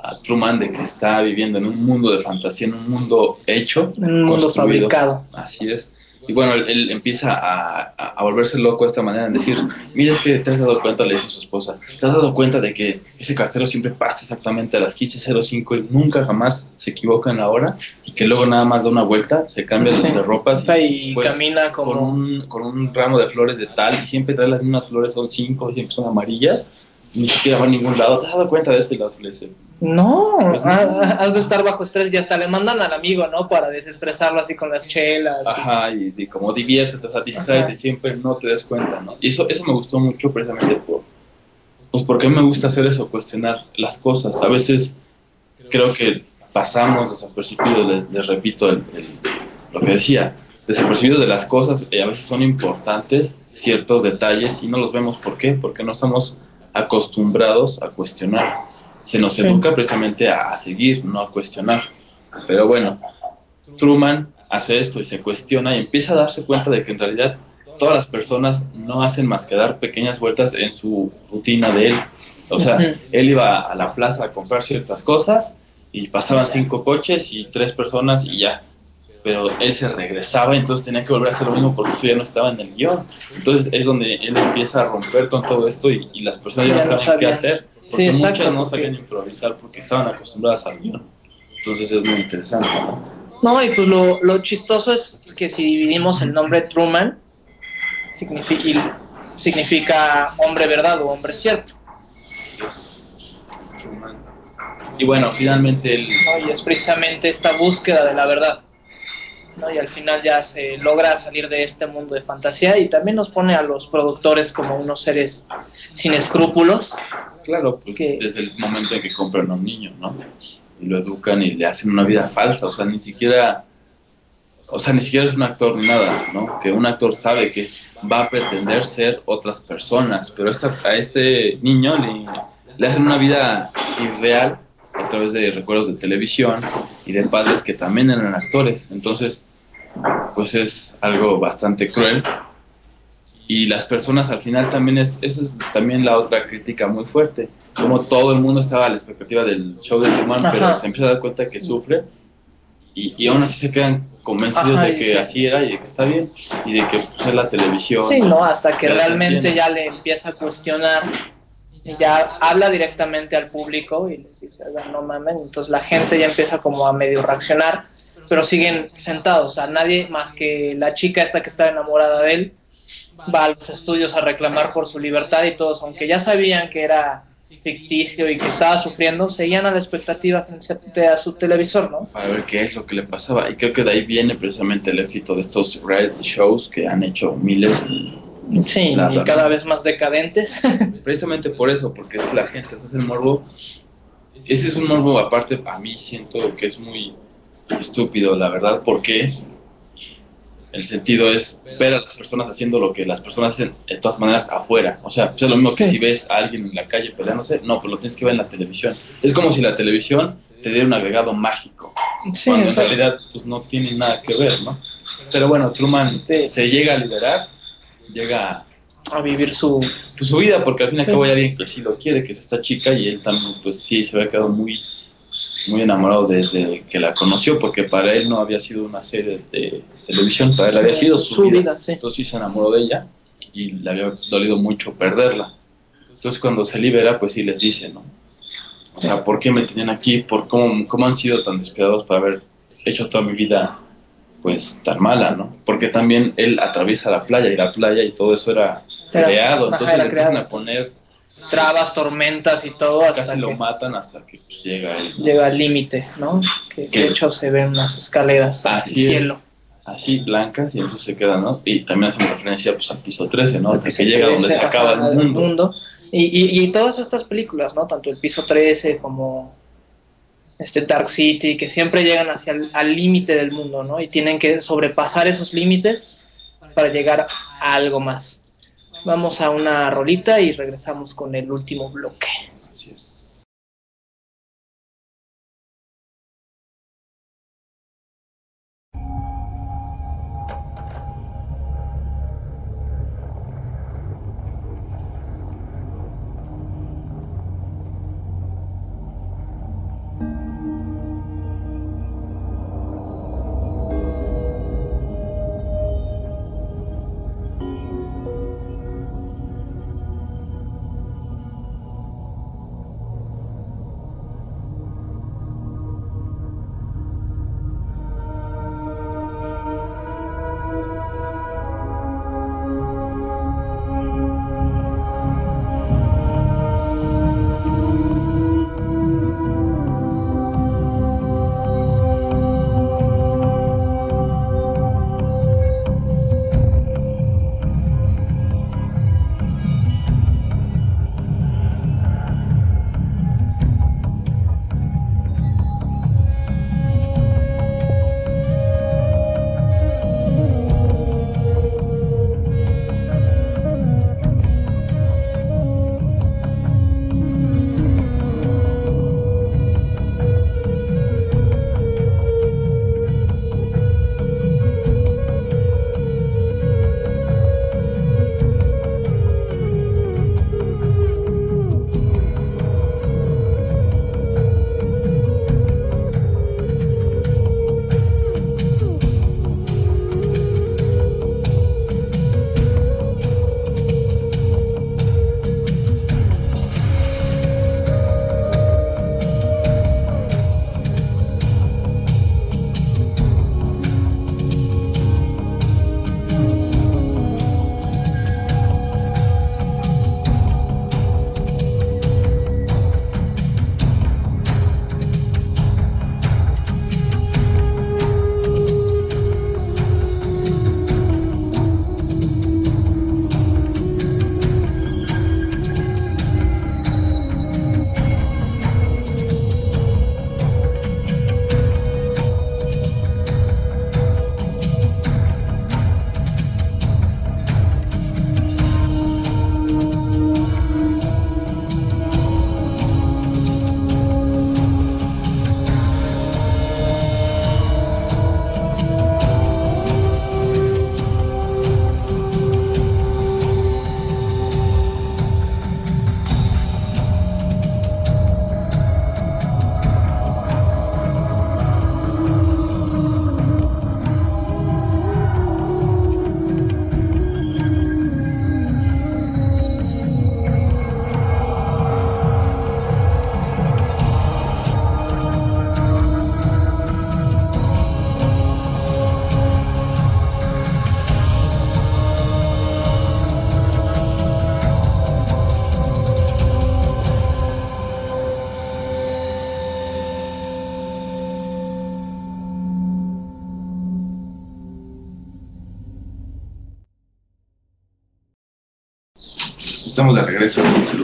a Truman de que está viviendo en un mundo de fantasía, en un mundo hecho, En un mundo fabricado. Así es. Y bueno, él, él empieza a, a- volverse loco de esta manera, en decir, mira, es que te has dado cuenta, le dice a su esposa, te has dado cuenta de que ese cartero siempre pasa exactamente a las 15.05 y nunca jamás se equivoca en la hora y que luego nada más da una vuelta, se cambia de- Sí. de ropas Y camina como... con, un, con un ramo de flores de tal y siempre trae las mismas flores, son cinco, siempre son amarillas ni siquiera va a ningún lado. ¿Te has dado cuenta de eso? Y la otra le dice, No, Pues no. has de estar bajo estrés y hasta le mandan al amigo, ¿no? Para desestresarlo así con las chelas. Ajá, y como diviértete, o sea, distráete siempre, no te des cuenta, ¿no? Y eso, eso me gustó mucho precisamente por, pues porque me gusta hacer eso, cuestionar las cosas. A veces creo que pasamos desapercibidos, les, les repito el- el- lo que decía, desapercibidos de las cosas, y a veces son importantes ciertos detalles y no los vemos. ¿Por qué? Porque no estamos acostumbrados a cuestionar. Se nos Sí. educa precisamente a, a seguir, no a cuestionar. Pero bueno, Truman hace esto y se cuestiona y empieza a darse cuenta de que en realidad todas las personas no hacen más que dar pequeñas vueltas en su rutina de él. O sea, él iba a la plaza a comprar ciertas cosas y pasaban cinco coches y tres personas y ya. Pero él se regresaba, entonces tenía que volver a hacer lo mismo porque eso ya no estaba en el guion. Entonces es donde él empieza a romper con todo esto y, y las personas ya, no saben qué hacer. Sí, Porque exacto, muchas no porque- sabían improvisar porque estaban acostumbradas al guion. Entonces es muy interesante. ¿no? No, y pues lo, lo chistoso es que si dividimos el nombre Truman, significa, y significa hombre verdad o hombre cierto. Truman. Y bueno, finalmente él ¿no? Y es precisamente esta búsqueda de la verdad. ¿No? Y al final ya se logra salir de este mundo de fantasía y también nos pone a los productores como unos seres sin escrúpulos. Claro, pues que- desde el momento en que compran a un niño, ¿no? Y lo educan y le hacen una vida falsa, o sea, ni siquiera, o sea, ni siquiera es un actor ni nada, ¿no? Que un actor sabe que va a pretender ser otras personas, pero esta, a este niño le, le hacen una vida irreal a través de recuerdos de televisión y de padres que también eran actores, entonces, pues es algo bastante cruel y las personas al final también es eso es también la otra crítica muy fuerte como todo el mundo estaba a la expectativa del show de Truman Ajá. pero se empieza a dar cuenta que sufre y, y aún así se quedan convencidos Ajá, de que sí. así era y de que está bien y de que pues, es la televisión Sí, ¿no? Hasta que realmente ya le empieza a cuestionar y ya habla directamente al público y les dice, "Oigan, no mamen, entonces la gente ya empieza como a medio reaccionar, pero siguen sentados, o sea, nadie más que la chica esta que estaba enamorada de él va a los estudios a reclamar por su libertad y todos, aunque ya sabían que era ficticio y que estaba sufriendo, seguían a la expectativa frente a su televisor, ¿no? para ver qué es lo que le pasaba y creo que de ahí viene precisamente el éxito de estos reality shows que han hecho miles y Sí, La y verdad. cada vez más decadentes. precisamente por eso, porque es la gente, ese es el morbo. Ese es un morbo aparte, a mí siento que es muy estúpido, la verdad, porque el sentido es ver a las personas haciendo lo que las personas hacen de todas maneras afuera. O sea, pues es lo mismo que Sí. si ves a alguien en la calle peleándose, no, pues lo tienes que ver en la televisión. Es como si la televisión te diera un agregado mágico, Sí, cuando en realidad pues no tiene nada que ver, ¿no? Pero bueno, Truman Sí. se llega a liberar, llega a vivir su pues, su vida, porque al fin y al cabo hay alguien que sí lo quiere, que es esta chica, y él también, pues sí, se había quedado muy, muy enamorado desde que la conoció, porque para él no había sido una serie de televisión, para él había sido su, Su vida. vida, sí. Entonces sí se enamoró de ella y le había dolido mucho perderla. Entonces cuando se libera, pues sí les dice, ¿no? O sea, ¿por qué me tenían aquí? ¿Por cómo, cómo han sido tan despiadados para haber hecho toda mi vida pues tan mala, ¿no? Porque también él atraviesa la playa y la playa y todo eso era, Era- creado, entonces era le empiezan a poner, trabas, tormentas y todo hasta casi lo que matan hasta que pues, llega él. llega al límite, ¿no? Que ¿Qué? de hecho se ven unas escaleras hacia Así el cielo. Así blancas y entonces se queda, ¿no? Y también hace referencia pues al piso 13, ¿no? Hasta que llega donde se acaba el mundo. Y, y, y todas estas películas, ¿no? Tanto el piso 13 como este Dark City, que siempre llegan hacia el al límite del mundo, ¿no? Y tienen que sobrepasar esos límites para llegar a algo más. Vamos a una rolita y regresamos con el último bloque. Así es.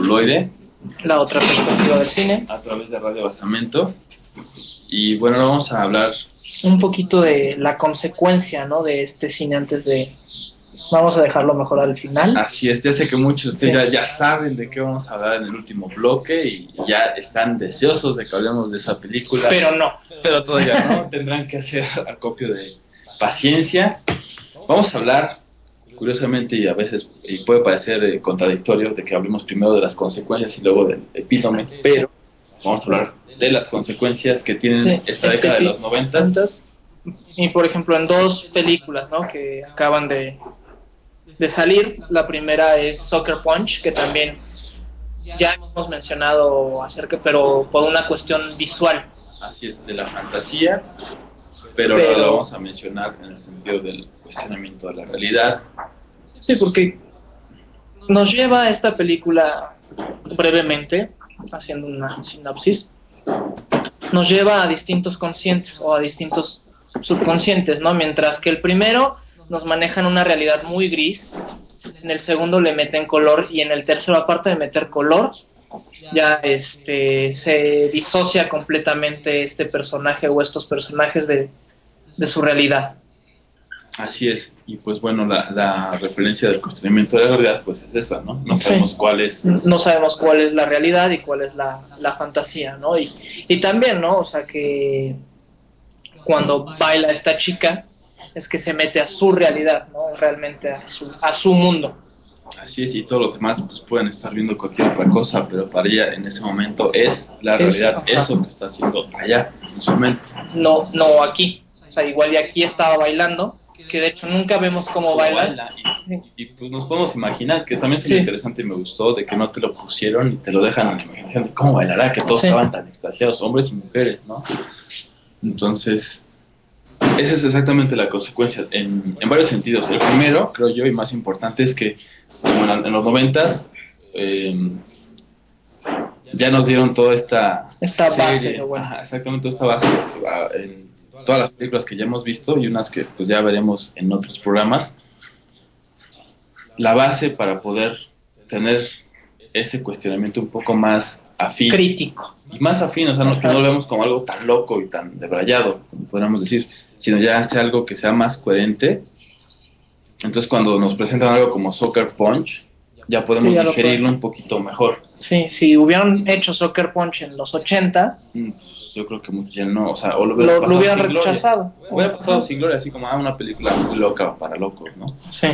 Celuloide La otra perspectiva del cine. a través de Radio Basamento. Y bueno, vamos a hablar. Un poquito de la consecuencia, ¿no? De este cine antes de... Vamos a dejarlo mejor al final. Así es, ya sé que muchos de ustedes Sí. ya, ya saben de qué vamos a hablar en el último bloque y ya están deseosos de que hablemos de esa película. Pero no. pero todavía no. Tendrán que hacer acopio de paciencia. Vamos a hablar, curiosamente, y a veces y puede parecer eh, contradictorio, de que hablemos primero de las consecuencias y luego del epítome, pero vamos a hablar de las consecuencias que tienen Sí, esta este década de pi- los noventas. Y por ejemplo, en dos películas, ¿no? Que acaban de, de salir. La primera es Soccer Punch, que también ya hemos mencionado acerca, pero por una cuestión visual. Así es, de la fantasía, pero, Pero- ahora lo vamos a mencionar en el sentido del cuestionamiento de la realidad. Sí, porque nos lleva a esta película brevemente, haciendo una sinopsis, nos lleva a distintos conscientes o a distintos subconscientes, ¿no? Mientras que el primero nos maneja en una realidad muy gris, en el segundo le meten color y en el tercero, aparte de meter color, ya este se disocia completamente este personaje o estos personajes de, de su realidad. Así es, y pues bueno, la, la referencia del cuestionamiento de la realidad, pues es esa, ¿no? No Sí. sabemos cuál es. no sabemos cuál es la realidad y cuál es la, la fantasía, ¿no? Y, y también, ¿no? O sea, que cuando baila esta chica es que se mete a su realidad, ¿no? Realmente a su, a su mundo. Así es, y todos los demás pues pueden estar viendo cualquier otra cosa, pero para ella en ese momento es la realidad, eso que está haciendo allá, en su mente. No, no aquí. Sea, igual y aquí estaba bailando, que de hecho nunca vemos cómo baila. Baila, Y, y, pues nos podemos imaginar, que también es Sí. interesante y me gustó, de que no te lo pusieron y te lo dejan en la imaginación de cómo bailará, que todos Sí. estaban tan extasiados, hombres y mujeres, ¿no? Entonces, esa es exactamente la consecuencia en, en varios sentidos. El primero, creo yo, y más importante, es que como en, los noventas, eh, ya nos dieron toda esta, Esta base, bueno. ajá, exactamente toda esta base ah, en todas las películas que ya hemos visto y unas que pues ya veremos en otros programas. La base para poder tener ese cuestionamiento un poco más afín Crítico. y más afín, o sea, no, que no lo vemos como algo tan loco y tan debrayado, como podríamos decir, sino ya sea algo que sea más coherente. Entonces, cuando nos presentan algo como Soccer Punch, ya podemos Sí, ya lo digerirlo un poquito mejor. Sí, si hubieran hecho Soccer Punch en los 80, Mm, pues, yo creo que muchos ya no, o sea, o lo, lo, hubieran lo pasado hubieran sin gloria. rechazado. Hubiera pasado sin gloria, así como ah, una película muy loca para locos, ¿no? Sí.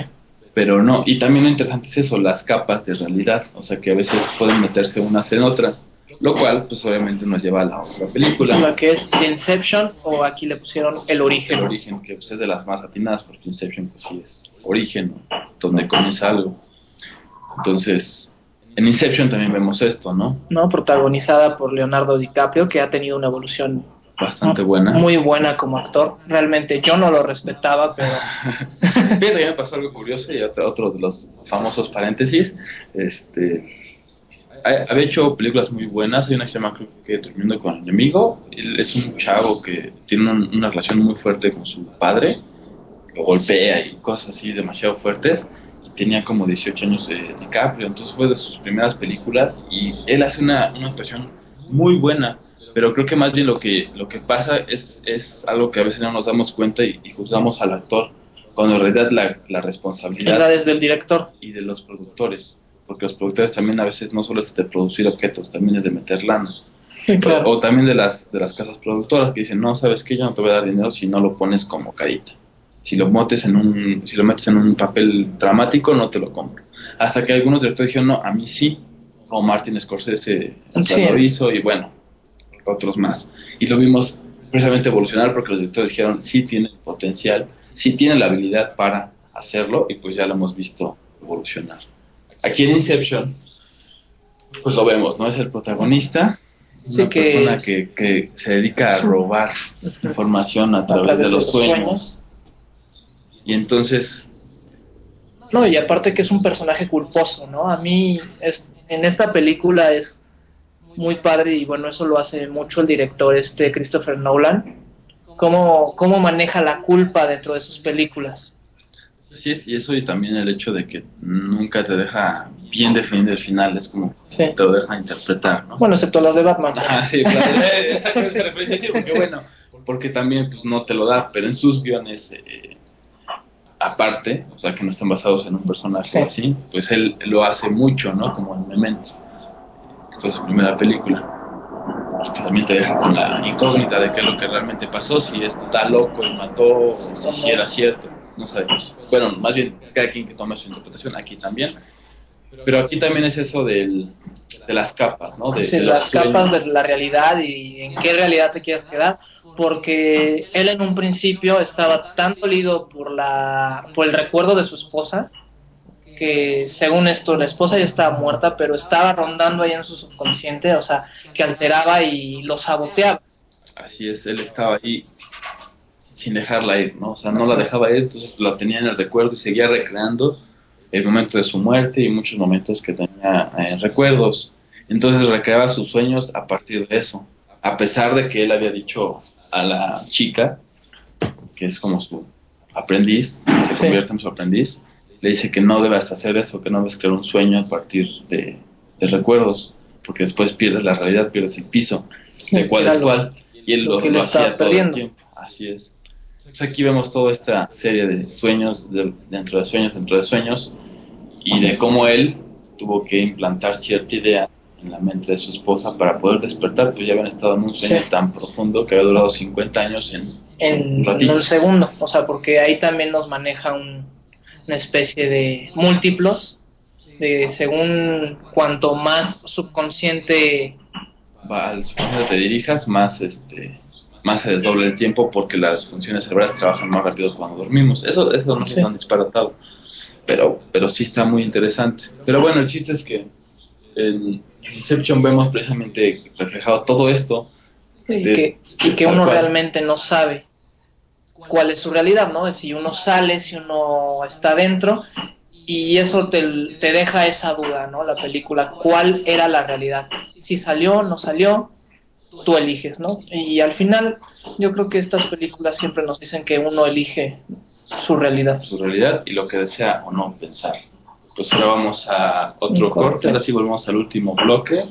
Pero no, y también lo interesante es eso, las capas de realidad, o sea, que a veces pueden meterse unas en otras, lo cual, pues obviamente nos lleva a la otra película. La que es The Inception o aquí le pusieron El Origen. el origen, que pues, es de las más atinadas, porque Inception pues sí es origen, ¿no? donde comienza algo. Entonces, en Inception también vemos esto, ¿no? ¿no? Protagonizada por Leonardo DiCaprio, que ha tenido una evolución Bastante buena. muy buena como actor. Realmente yo no lo respetaba, pero Fíjate que me pasó algo curioso y otro, otro de los famosos paréntesis. Este, ha- había hecho películas muy buenas. Hay una que se llama, creo que Durmiendo con el enemigo. Él es un chavo que tiene un- una relación muy fuerte con su padre, lo golpea y cosas así demasiado fuertes. Tenía como 18 años de DiCaprio, entonces fue de sus primeras películas y él hace una, una actuación muy buena. Pero creo que más bien lo que, lo que pasa es, es algo que a veces no nos damos cuenta y, y juzgamos al actor, cuando en realidad la, la responsabilidad era desde el director. y de los productores, porque los productores también a veces no solo es de producir objetos, también es de meter lana. claro. O también de las, de las casas productoras que dicen, no, sabes que yo no te voy a dar dinero si no lo pones como carita. Si lo metes en un, si lo metes en un papel dramático, no te lo compro. Hasta que algunos directores dijeron, no, a mí sí, como Martin Scorsese hasta Sí. lo hizo y bueno, otros más. Y lo vimos precisamente evolucionar porque los directores dijeron, sí tiene el potencial, sí tiene la habilidad para hacerlo y pues ya lo hemos visto evolucionar. Aquí en Inception, pues lo vemos, ¿no? Es el protagonista, Sí, una que persona es- que, que se dedica a robar información a través, de los sueños. Y entonces, No, y aparte que es un personaje culposo, ¿no? A mí es, en esta película es muy padre y bueno, eso lo hace mucho el director este Christopher Nolan. Cómo, cómo maneja la culpa dentro de sus películas. Así es, y eso y también el hecho de que nunca te deja bien definido el final, es como Sí. te lo deja interpretar, ¿no? Bueno, excepto las de Batman. Ajá, sí, claro, eh, esta referencia sí, porque bueno, porque también pues no te lo da, pero en sus guiones eh, aparte, o sea que no están basados en un personaje Sí. así, pues él lo hace mucho, ¿no? Como en Memento, que fue su primera película. Pues, que también te deja con la incógnita de qué es lo que realmente pasó, si está loco y mató, o si, si era cierto, no sabemos. Bueno, más bien cada quien que tome su interpretación, aquí también. Pero aquí también es eso del, de las capas, ¿no? De, Sí, de las capas de la realidad y en qué realidad te quieres quedar, porque él en un principio estaba tan dolido por la por el recuerdo de su esposa que según esto la esposa ya estaba muerta, pero estaba rondando ahí en su subconsciente, o sea, que alteraba y lo saboteaba. Así es, él estaba ahí sin dejarla ir, ¿no? O sea, no la dejaba ir, entonces la tenía en el recuerdo y seguía recreando el momento de su muerte y muchos momentos que tenía eh, recuerdos. Entonces recreaba sus sueños a partir de eso, a pesar de que él había dicho a la chica, que es como su aprendiz, que se convierte en su aprendiz, le dice que no debes hacer eso, que no debes crear un sueño a partir de, de recuerdos, porque después pierdes la realidad, pierdes el piso de cuál es cuál, y él lo lo, lo él estaba hacía todo el perdiendo. tiempo. Así es. Entonces aquí vemos toda esta serie de sueños, de- dentro de sueños, dentro de sueños, y de cómo él tuvo que implantar cierta idea en la mente de su esposa para poder despertar, pues ya habían estado en un sueño Sí. tan profundo que había durado 50 años en, en, un ratito. en un segundo, o sea, porque ahí también nos maneja un- una especie de múltiplos, de según cuanto más subconsciente Va al subconsciente te dirijas, más este más se desdobla el tiempo porque las funciones cerebrales trabajan más rápido cuando dormimos. Eso, eso no Sí. es tan disparatado, pero, pero sí está muy interesante. Pero bueno, el chiste es que en Inception vemos precisamente reflejado todo esto. y que, y que tal uno cual. realmente no sabe cuál es su realidad, ¿no? De si uno sale, si uno está dentro, y eso te, te deja esa duda, ¿no? La película, ¿cuál era la realidad? Si salió, no salió, tú eliges, ¿no? Y al final, yo creo que estas películas siempre nos dicen que uno elige su realidad. su realidad y lo que desea o no pensar. Pues ahora vamos a otro corte. corte, ahora sí volvemos al último bloque.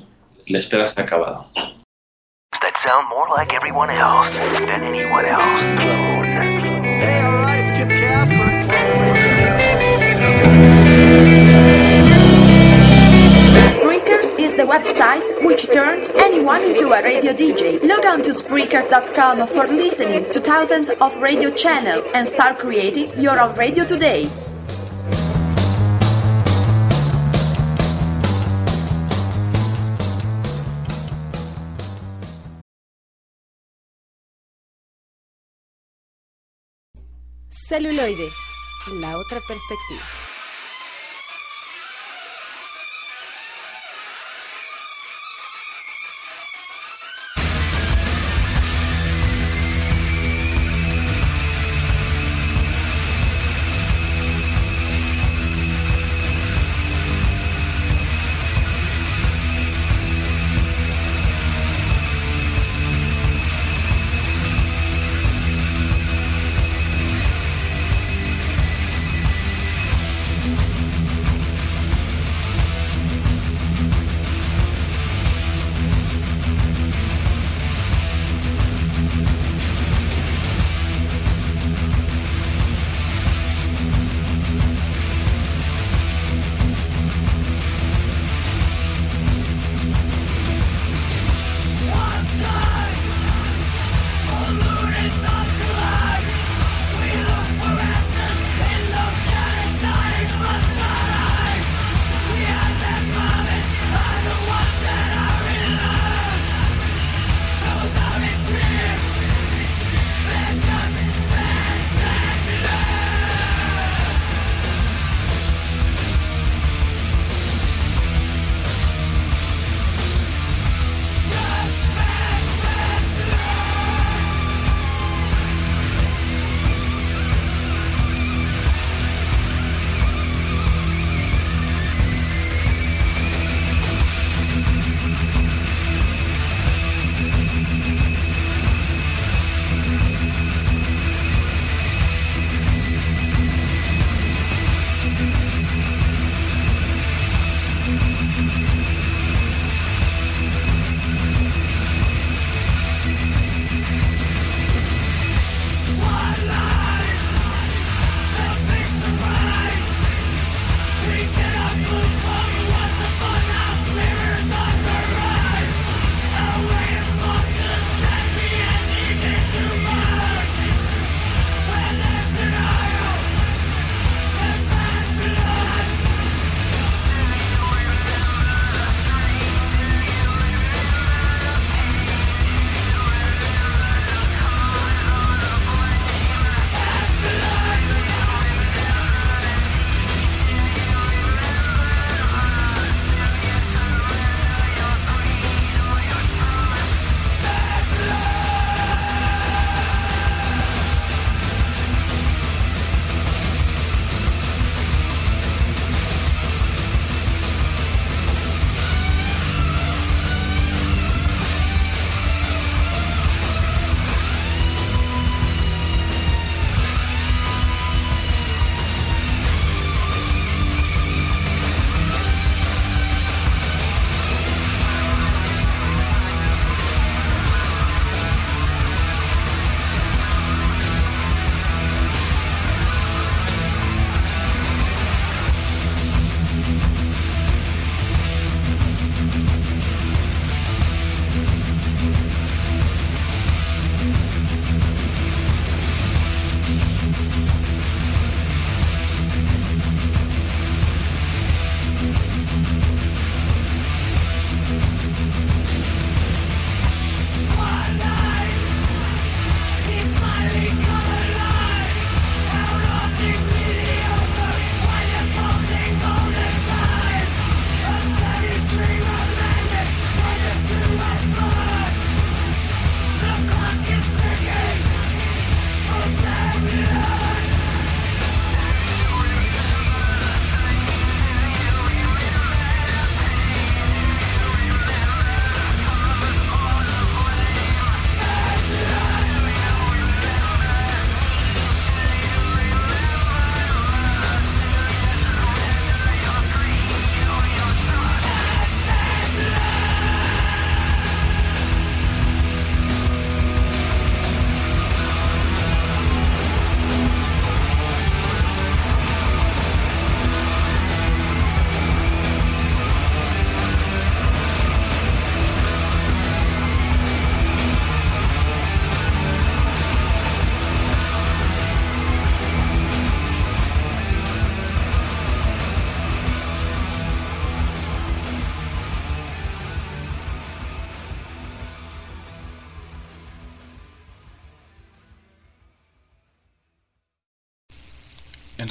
La espera se ha acabado. That sound more like everyone else than anyone else. Hey, alright, it's Kip Casper. The website which turns anyone into a radio DJ. Log on to Spreaker.com for listening to thousands of radio channels and start creating your own radio today. Celuloide, la otra perspectiva.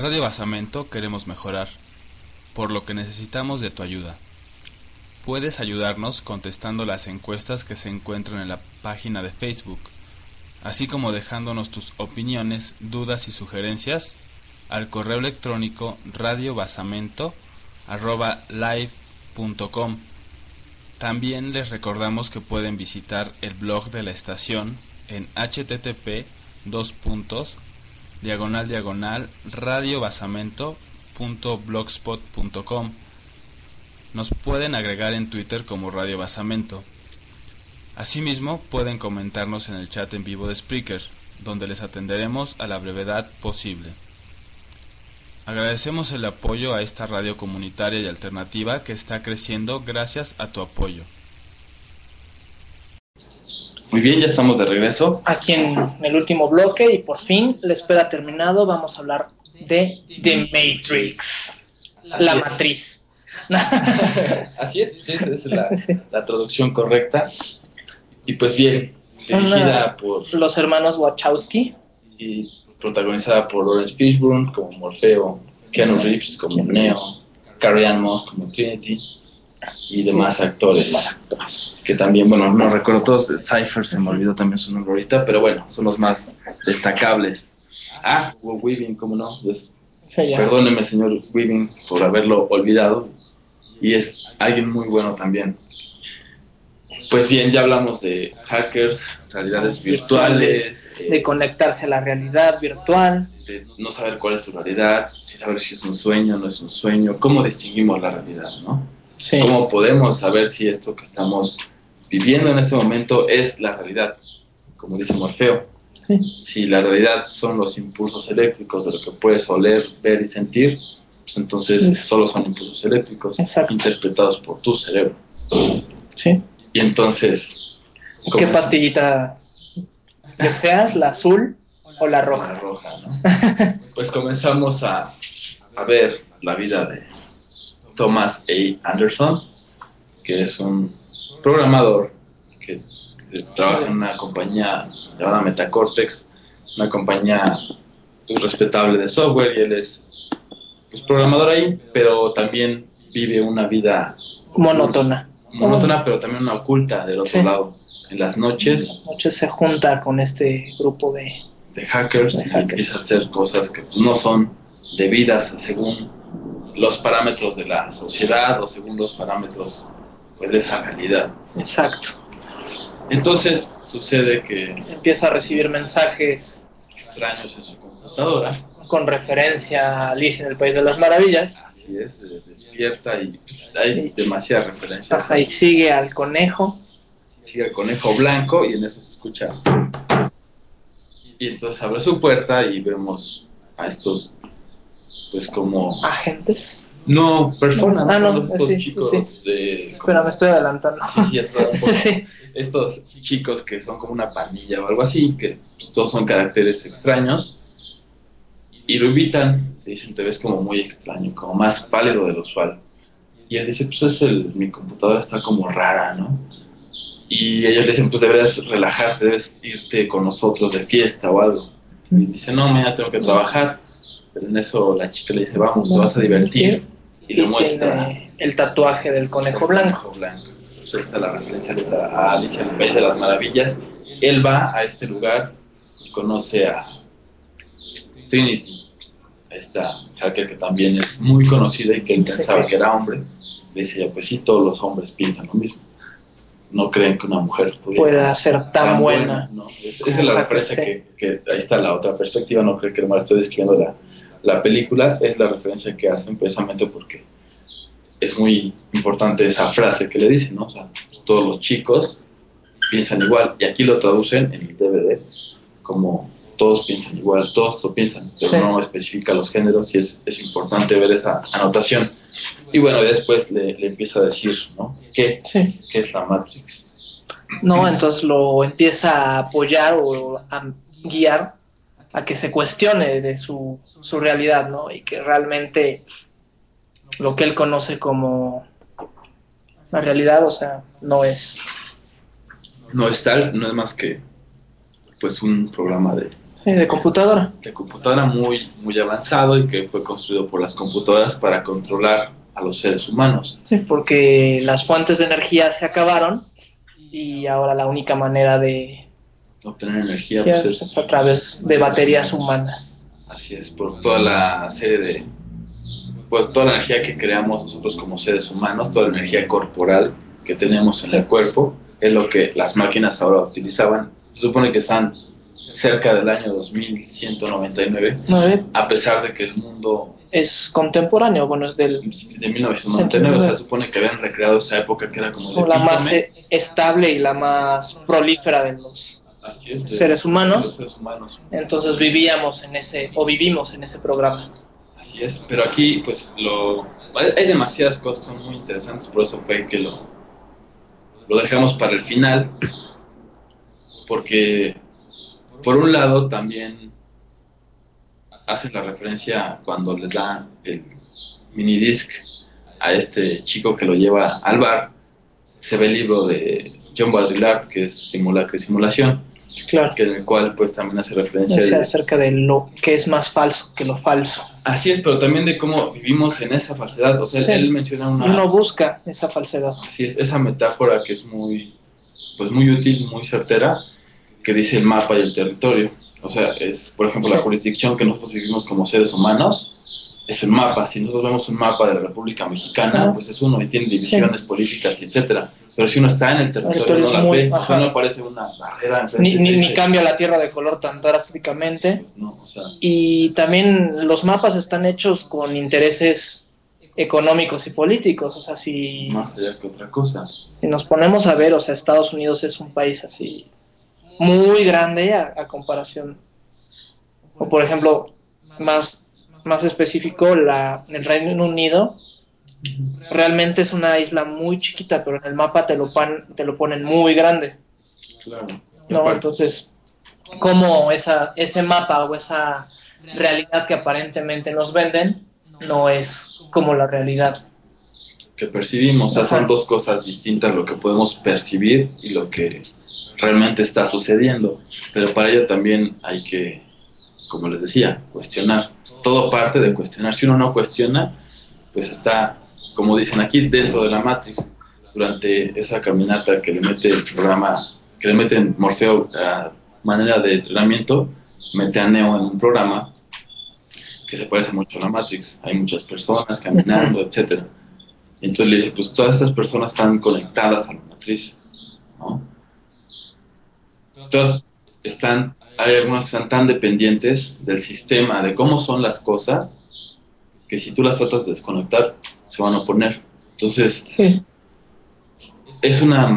Radio Basamento queremos mejorar, por lo que necesitamos de tu ayuda. Puedes ayudarnos contestando las encuestas que se encuentran en la página de Facebook, así como dejándonos tus opiniones, dudas y sugerencias al correo electrónico radiobasamento@live.com. También les recordamos que pueden visitar el blog de la estación en http dos puntos, diagonal diagonal radiobasamento.blogspot.com. Nos pueden agregar en Twitter como Radio Basamento. Asimismo, pueden comentarnos en el chat en vivo de Spreaker, donde les atenderemos a la brevedad posible. Agradecemos el apoyo a esta radio comunitaria y alternativa que está creciendo gracias a tu apoyo. Muy bien, ya estamos de regreso. Aquí en el último bloque y por fin, la espera terminado, vamos a hablar de The Matrix, la es. matriz. Así es, esa es la, la traducción correcta. Y pues bien, dirigida Una- por Los hermanos Wachowski. y protagonizada por Lawrence Fishburne como Morfeo, Keanu Reeves como Neo, Carrie Ann Moss como Trinity y demás actores. Que también, bueno, no recuerdo todos, Cypher se me olvidó también su nombre ahorita, pero bueno, son los más destacables. Ah, Hugo Weaving, cómo no, Pues. Perdóneme, señor Weaving, por haberlo olvidado. Y es alguien muy bueno también. Pues bien, ya hablamos de hackers, realidades virtuales, eh, De conectarse a la realidad virtual. de no saber cuál es tu realidad, sin saber si es un sueño o no es un sueño, cómo distinguimos la realidad, ¿no? Sí. ¿Cómo podemos saber si esto que estamos viviendo en este momento es la realidad? Como dice Morfeo, si la realidad son los impulsos eléctricos de lo que puedes oler, ver y sentir, pues entonces solo son impulsos eléctricos Exacto. interpretados por tu cerebro. Sí. Y entonces... ¿Qué ¿cómo es? pastillita deseas? ¿La azul o la La roja? roja, ¿no? Pues comenzamos a, a ver la vida de Thomas A. Anderson, que es un programador que trabaja en una compañía llamada Metacortex, una compañía pues, respetable de software, y él es pues, programador ahí, pero también vive una vida Monótona. monótona, pero también una oculta del otro Sí. lado. En las noches Noche se junta con este grupo de... de hackers De y empieza a hacer cosas que pues, no son debidas según los parámetros de la sociedad o según los parámetros pues, de esa realidad. Exacto. Entonces sucede que Empieza a recibir mensajes extraños en su computadora, con referencia a Alicia en el País de las Maravillas. así es, se despierta y pues, hay demasiadas referencias. Ahí sigue al conejo. Sigue el conejo blanco y en eso se escucha. Y entonces abre su puerta y vemos a estos, pues como Agentes. No, personas, Ah, no, estos sí, chicos sí. de... Espera, me estoy adelantando. Sí, sí, está Sí. Estos chicos que son como una pandilla o algo así, que pues, todos son caracteres extraños, y lo invitan, le dicen, te ves como muy extraño, como más pálido de lo usual. Y él dice, pues es el, mi computadora está como rara, ¿no? Y ellos le dicen, pues deberías relajarte, debes irte con nosotros de fiesta o algo. Y dice, no, mañana tengo que trabajar. Pero en eso la chica le dice, vamos, te vas a divertir. Y le muestra el tatuaje del conejo blanco. Conejo blanco. Entonces ahí está la referencia a Alicia en el País de las Maravillas. Él va a este lugar y conoce a Trinity, esta hacker que también es muy conocida y que él pensaba que era hombre. Le dice, ya, pues sí, todos los hombres piensan lo mismo. No creen que una mujer Pueda ser tan buena. ¿no? Es- Esa es la referencia que, que ahí está la otra perspectiva, no creo que mal estoy describiendo la, la película, es la referencia que hacen precisamente porque es muy importante esa frase que le dicen, ¿no? O sea, todos los chicos piensan igual, y aquí lo traducen en el DVD como todos piensan igual, todos lo piensan, pero Sí. no especifica los géneros y es, es importante ver esa anotación. Y bueno, después le, le empieza a decir, ¿no? ¿Qué, Sí. ¿Qué es la Matrix? No, entonces lo empieza a apoyar o a guiar a que se cuestione de su, su realidad, ¿no? Y que realmente lo que él conoce como la realidad, o sea, no es. no es tal, no es más que pues un programa de Sí, de computadora. de computadora muy, muy avanzado y que fue construido por las computadoras para controlar a los seres humanos. Sí, porque las fuentes de energía se acabaron y ahora la única manera de Obtener energía pues, es a través de baterías humanas. así es, por toda la serie de, pues toda la energía que creamos nosotros como seres humanos, toda la energía corporal que tenemos en el cuerpo, es lo que las máquinas ahora utilizaban. Se supone que están cerca del año 2199, Nueve a pesar de que el mundo es contemporáneo, bueno, es del de 1999, o sea, se supone que habían recreado esa época que era como la más estable y la más prolífera de los Así es, de- seres humanos. de los seres humanos. entonces vivíamos en ese o vivimos en ese programa. Así es, pero aquí pues lo hay, demasiadas cosas que son muy interesantes, por eso fue que lo, lo dejamos para el final, porque por un lado también hace la referencia cuando les da el mini disc a este chico que lo lleva al bar, se ve el libro de John Baudrillard que es Simulacro y Simulación, Claro. que en el cual pues también hace referencia de- acerca de lo que es más falso que lo falso. Así es, pero también de cómo vivimos en esa falsedad. O sea, Sí. él menciona una... Uno busca esa falsedad. Así es, esa metáfora que es muy, pues muy útil, muy certera, que dice el mapa y el territorio. O sea, es, por ejemplo, la jurisdicción que nosotros vivimos como seres humanos, es el mapa. Si nosotros vemos un mapa de la República Mexicana, Ajá. pues es uno y tiene divisiones políticas y etcétera. Pero si uno está en el territorio, no las muy- ve, o sea, no aparece una barrera Ni, ni, ni cambia la tierra de color tan drásticamente. pues no, o sea, Y también los mapas están hechos con intereses económicos y políticos. O sea, si, más allá que otra cosa. si nos ponemos a ver, o sea, Estados Unidos es un país así muy grande a, a comparación. O por ejemplo, más, más específico, la, el Reino Unido realmente es una isla muy chiquita, pero en el mapa te lo, pan, te lo ponen muy grande. Claro. ¿no? Entonces, como esa, ese mapa o esa realidad que aparentemente nos venden no es como la realidad. que percibimos. O sea, son dos cosas distintas lo que podemos percibir y lo que realmente está sucediendo. Pero para ello también hay que, como les decía, cuestionar. Todo parte de cuestionar. Si uno no cuestiona, pues está, como dicen aquí, dentro de la Matrix. Durante esa caminata que le mete el programa, que le mete Morfeo a manera de entrenamiento, mete a Neo en un programa que se parece mucho a la Matrix. Hay muchas personas caminando, etcétera. Entonces le dice, pues todas estas personas están conectadas a la matriz, ¿no? Todas están, hay algunas que están tan dependientes del sistema, de cómo son las cosas, que si tú las tratas de desconectar, se van a oponer. Entonces, es una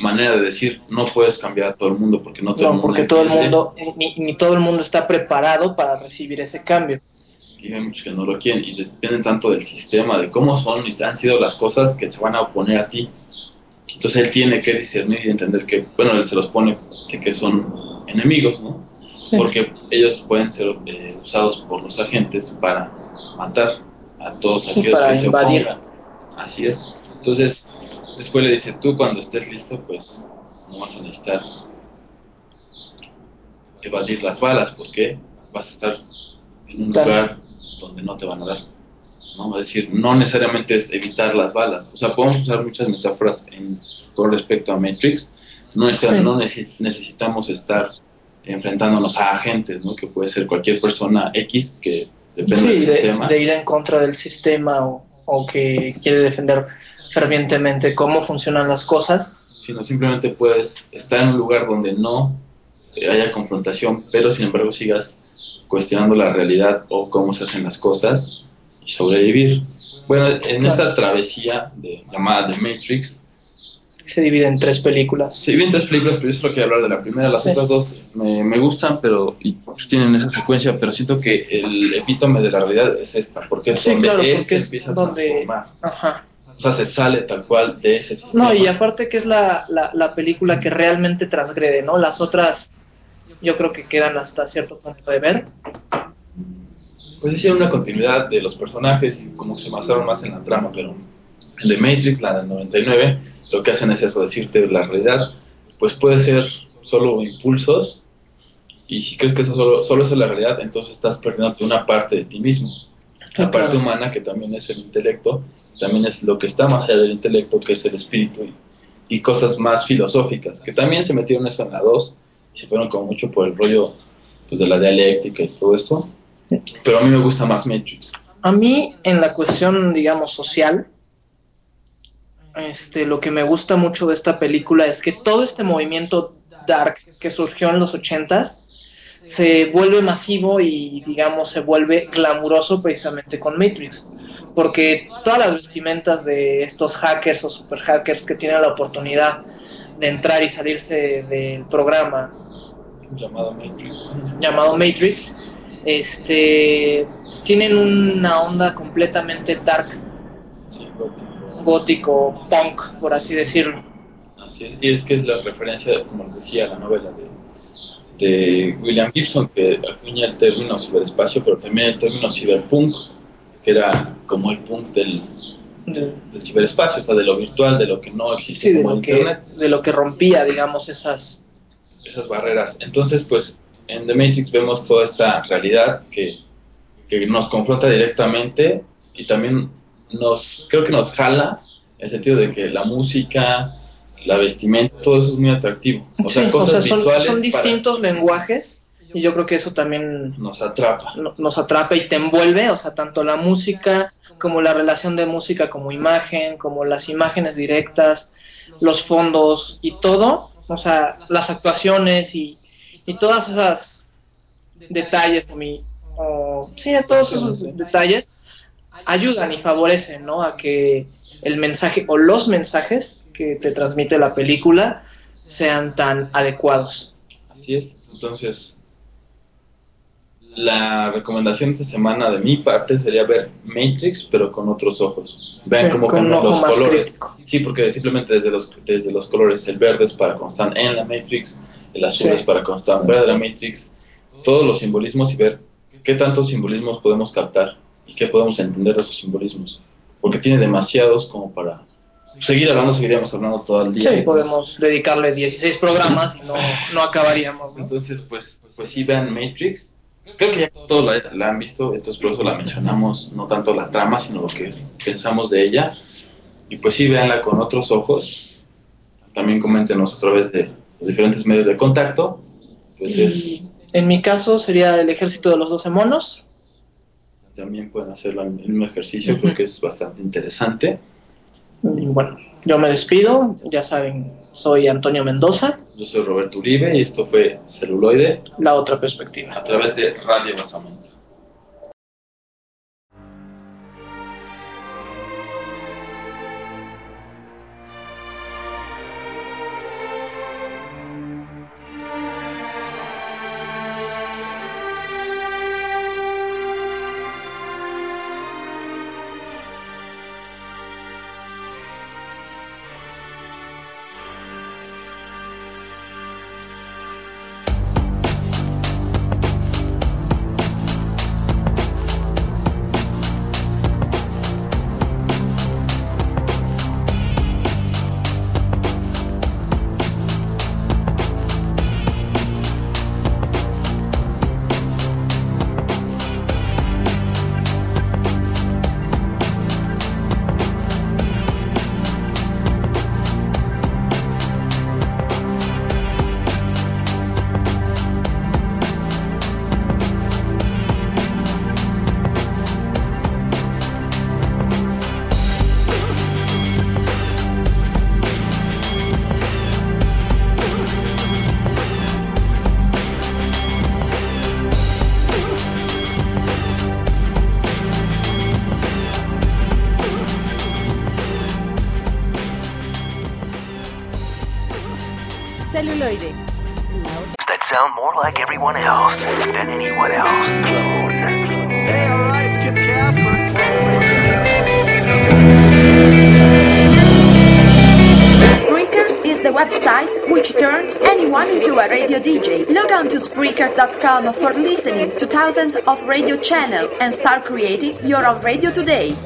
manera de decir, no puedes cambiar a todo el mundo porque no todo el No, mundo porque todo el mundo, ni, ni todo el mundo está preparado para recibir ese cambio. y hay muchos que no lo quieren y dependen tanto del sistema, de cómo son y han sido las cosas que se van a oponer a ti. Entonces él tiene que discernir y entender que, bueno, él se los pone de que son enemigos, ¿no? Sí. Porque ellos pueden ser eh, usados por los agentes para matar a todos aquellos para que se opongan. Así es. Entonces, después le dice, tú cuando estés listo, pues no vas a necesitar evadir las balas, porque vas a estar en un Claro. lugar donde no te van a dar. ¿no? Es decir, no necesariamente es evitar las balas. O sea, podemos usar muchas metáforas en- con respecto a Matrix. No, está- Sí. no necesi- necesitamos estar enfrentándonos a agentes, ¿no? que puede ser cualquier persona X que depende Sí, del de, sistema. de ir en contra del sistema o, o que quiere defender fervientemente cómo funcionan las cosas. sino simplemente puedes estar en un lugar donde no haya confrontación, pero sin embargo sigas cuestionando la realidad o cómo se hacen las cosas y sobrevivir. Bueno, en Claro. esta travesía de, llamada The Matrix, Se divide en tres películas. se vienen tres películas, pero yo solo quiero hablar de la primera. Las Sí. otras dos me, me gustan, pero y, tienen esa secuencia, pero siento que el epítome de la realidad es esta, porque es Sí, donde claro, él se es empieza a donde... transformar. Ajá. O sea, se sale tal cual de ese sistema. No, y aparte que es la, la, la película que realmente transgrede, ¿no? Las otras yo creo que quedan hasta cierto punto de ver. Pues hicieron una continuidad de los personajes y como que se basaron más en la trama, pero en The Matrix, la del 99, lo que hacen es eso, decirte la realidad, pues puede ser solo impulsos Y si crees que eso solo, solo es la realidad, entonces estás perdiendo una parte de ti mismo. La parte humana que también es el intelecto, también es lo que está más allá del intelecto, que es el espíritu y, y cosas más filosóficas, que también se metieron eso en la 2 y se fueron como mucho por el rollo pues, de la dialéctica y todo esto. Pero a mí me gusta más Matrix. A mí, en la cuestión, digamos, social, este, lo que me gusta mucho de esta película es que todo este movimiento dark que surgió en los ochentas se vuelve masivo y, digamos, se vuelve glamuroso precisamente con Matrix. Porque todas las vestimentas de estos hackers o super hackers que tienen la oportunidad de entrar y salirse del programa Llamado Matrix. llamado Matrix, este, tienen una onda completamente dark, Sí, gótico. punk, por así decirlo. Así es, y es que es la referencia, como les decía, a la novela de, de William Gibson, que acuña el término ciberespacio, pero también el término cyberpunk, que era como el punk del, De, del ciberespacio, o sea, de lo virtual, de lo que no existe sí, de como lo, que, Internet, de lo que rompía, digamos, esas... esas barreras. Entonces, pues, en The Matrix vemos toda esta realidad que, que nos confronta directamente y también nos, creo que nos jala, en el sentido de que la música, la vestimenta, todo eso es muy atractivo. O sea, Sí, cosas son, visuales son para- distintos lenguajes y yo creo que eso también nos atrapa. no- nos atrapa y te envuelve, o sea, tanto la música como la relación de música como imagen, como las imágenes directas, los fondos y todo, o sea, las actuaciones y, y todas esas detalles a mí, o, sí, todos esos detalles ayudan y favorecen, ¿no? A que el mensaje o los mensajes que te transmite la película sean tan adecuados. Así es. Entonces, la recomendación de esta semana de mi parte sería ver Matrix, pero con otros ojos. Vean Sí, cómo con cambian los colores. crítico. Sí, porque simplemente desde los, desde los colores, el verde es para cuando están en la Matrix, el azul Sí. es para cuando están fuera de la Matrix. Todos los simbolismos y ver qué tantos simbolismos podemos captar y qué podemos entender de esos simbolismos. Porque tiene demasiados como para seguir hablando, seguiríamos hablando todo el día. Sí, Entonces- podemos dedicarle 16 programas y no, no acabaríamos. ¿no? Entonces, pues, pues sí, vean Matrix. Creo que ya todos la, la han visto, entonces por eso la mencionamos, no tanto la trama, sino lo que pensamos de ella. Y pues sí, véanla con otros ojos. También coméntenos a través de los diferentes medios de contacto. Pues Y es, en mi caso sería el ejército de los 12 monos. También pueden hacer el mismo ejercicio, creo que es bastante interesante. Y bueno, yo me despido. Ya saben, soy Antonio Mendoza, Yo soy Roberto Uribe y esto fue Celuloide la otra perspectiva. a través de Radio Basamento. For listening to thousands of radio channels and start creating your own radio today.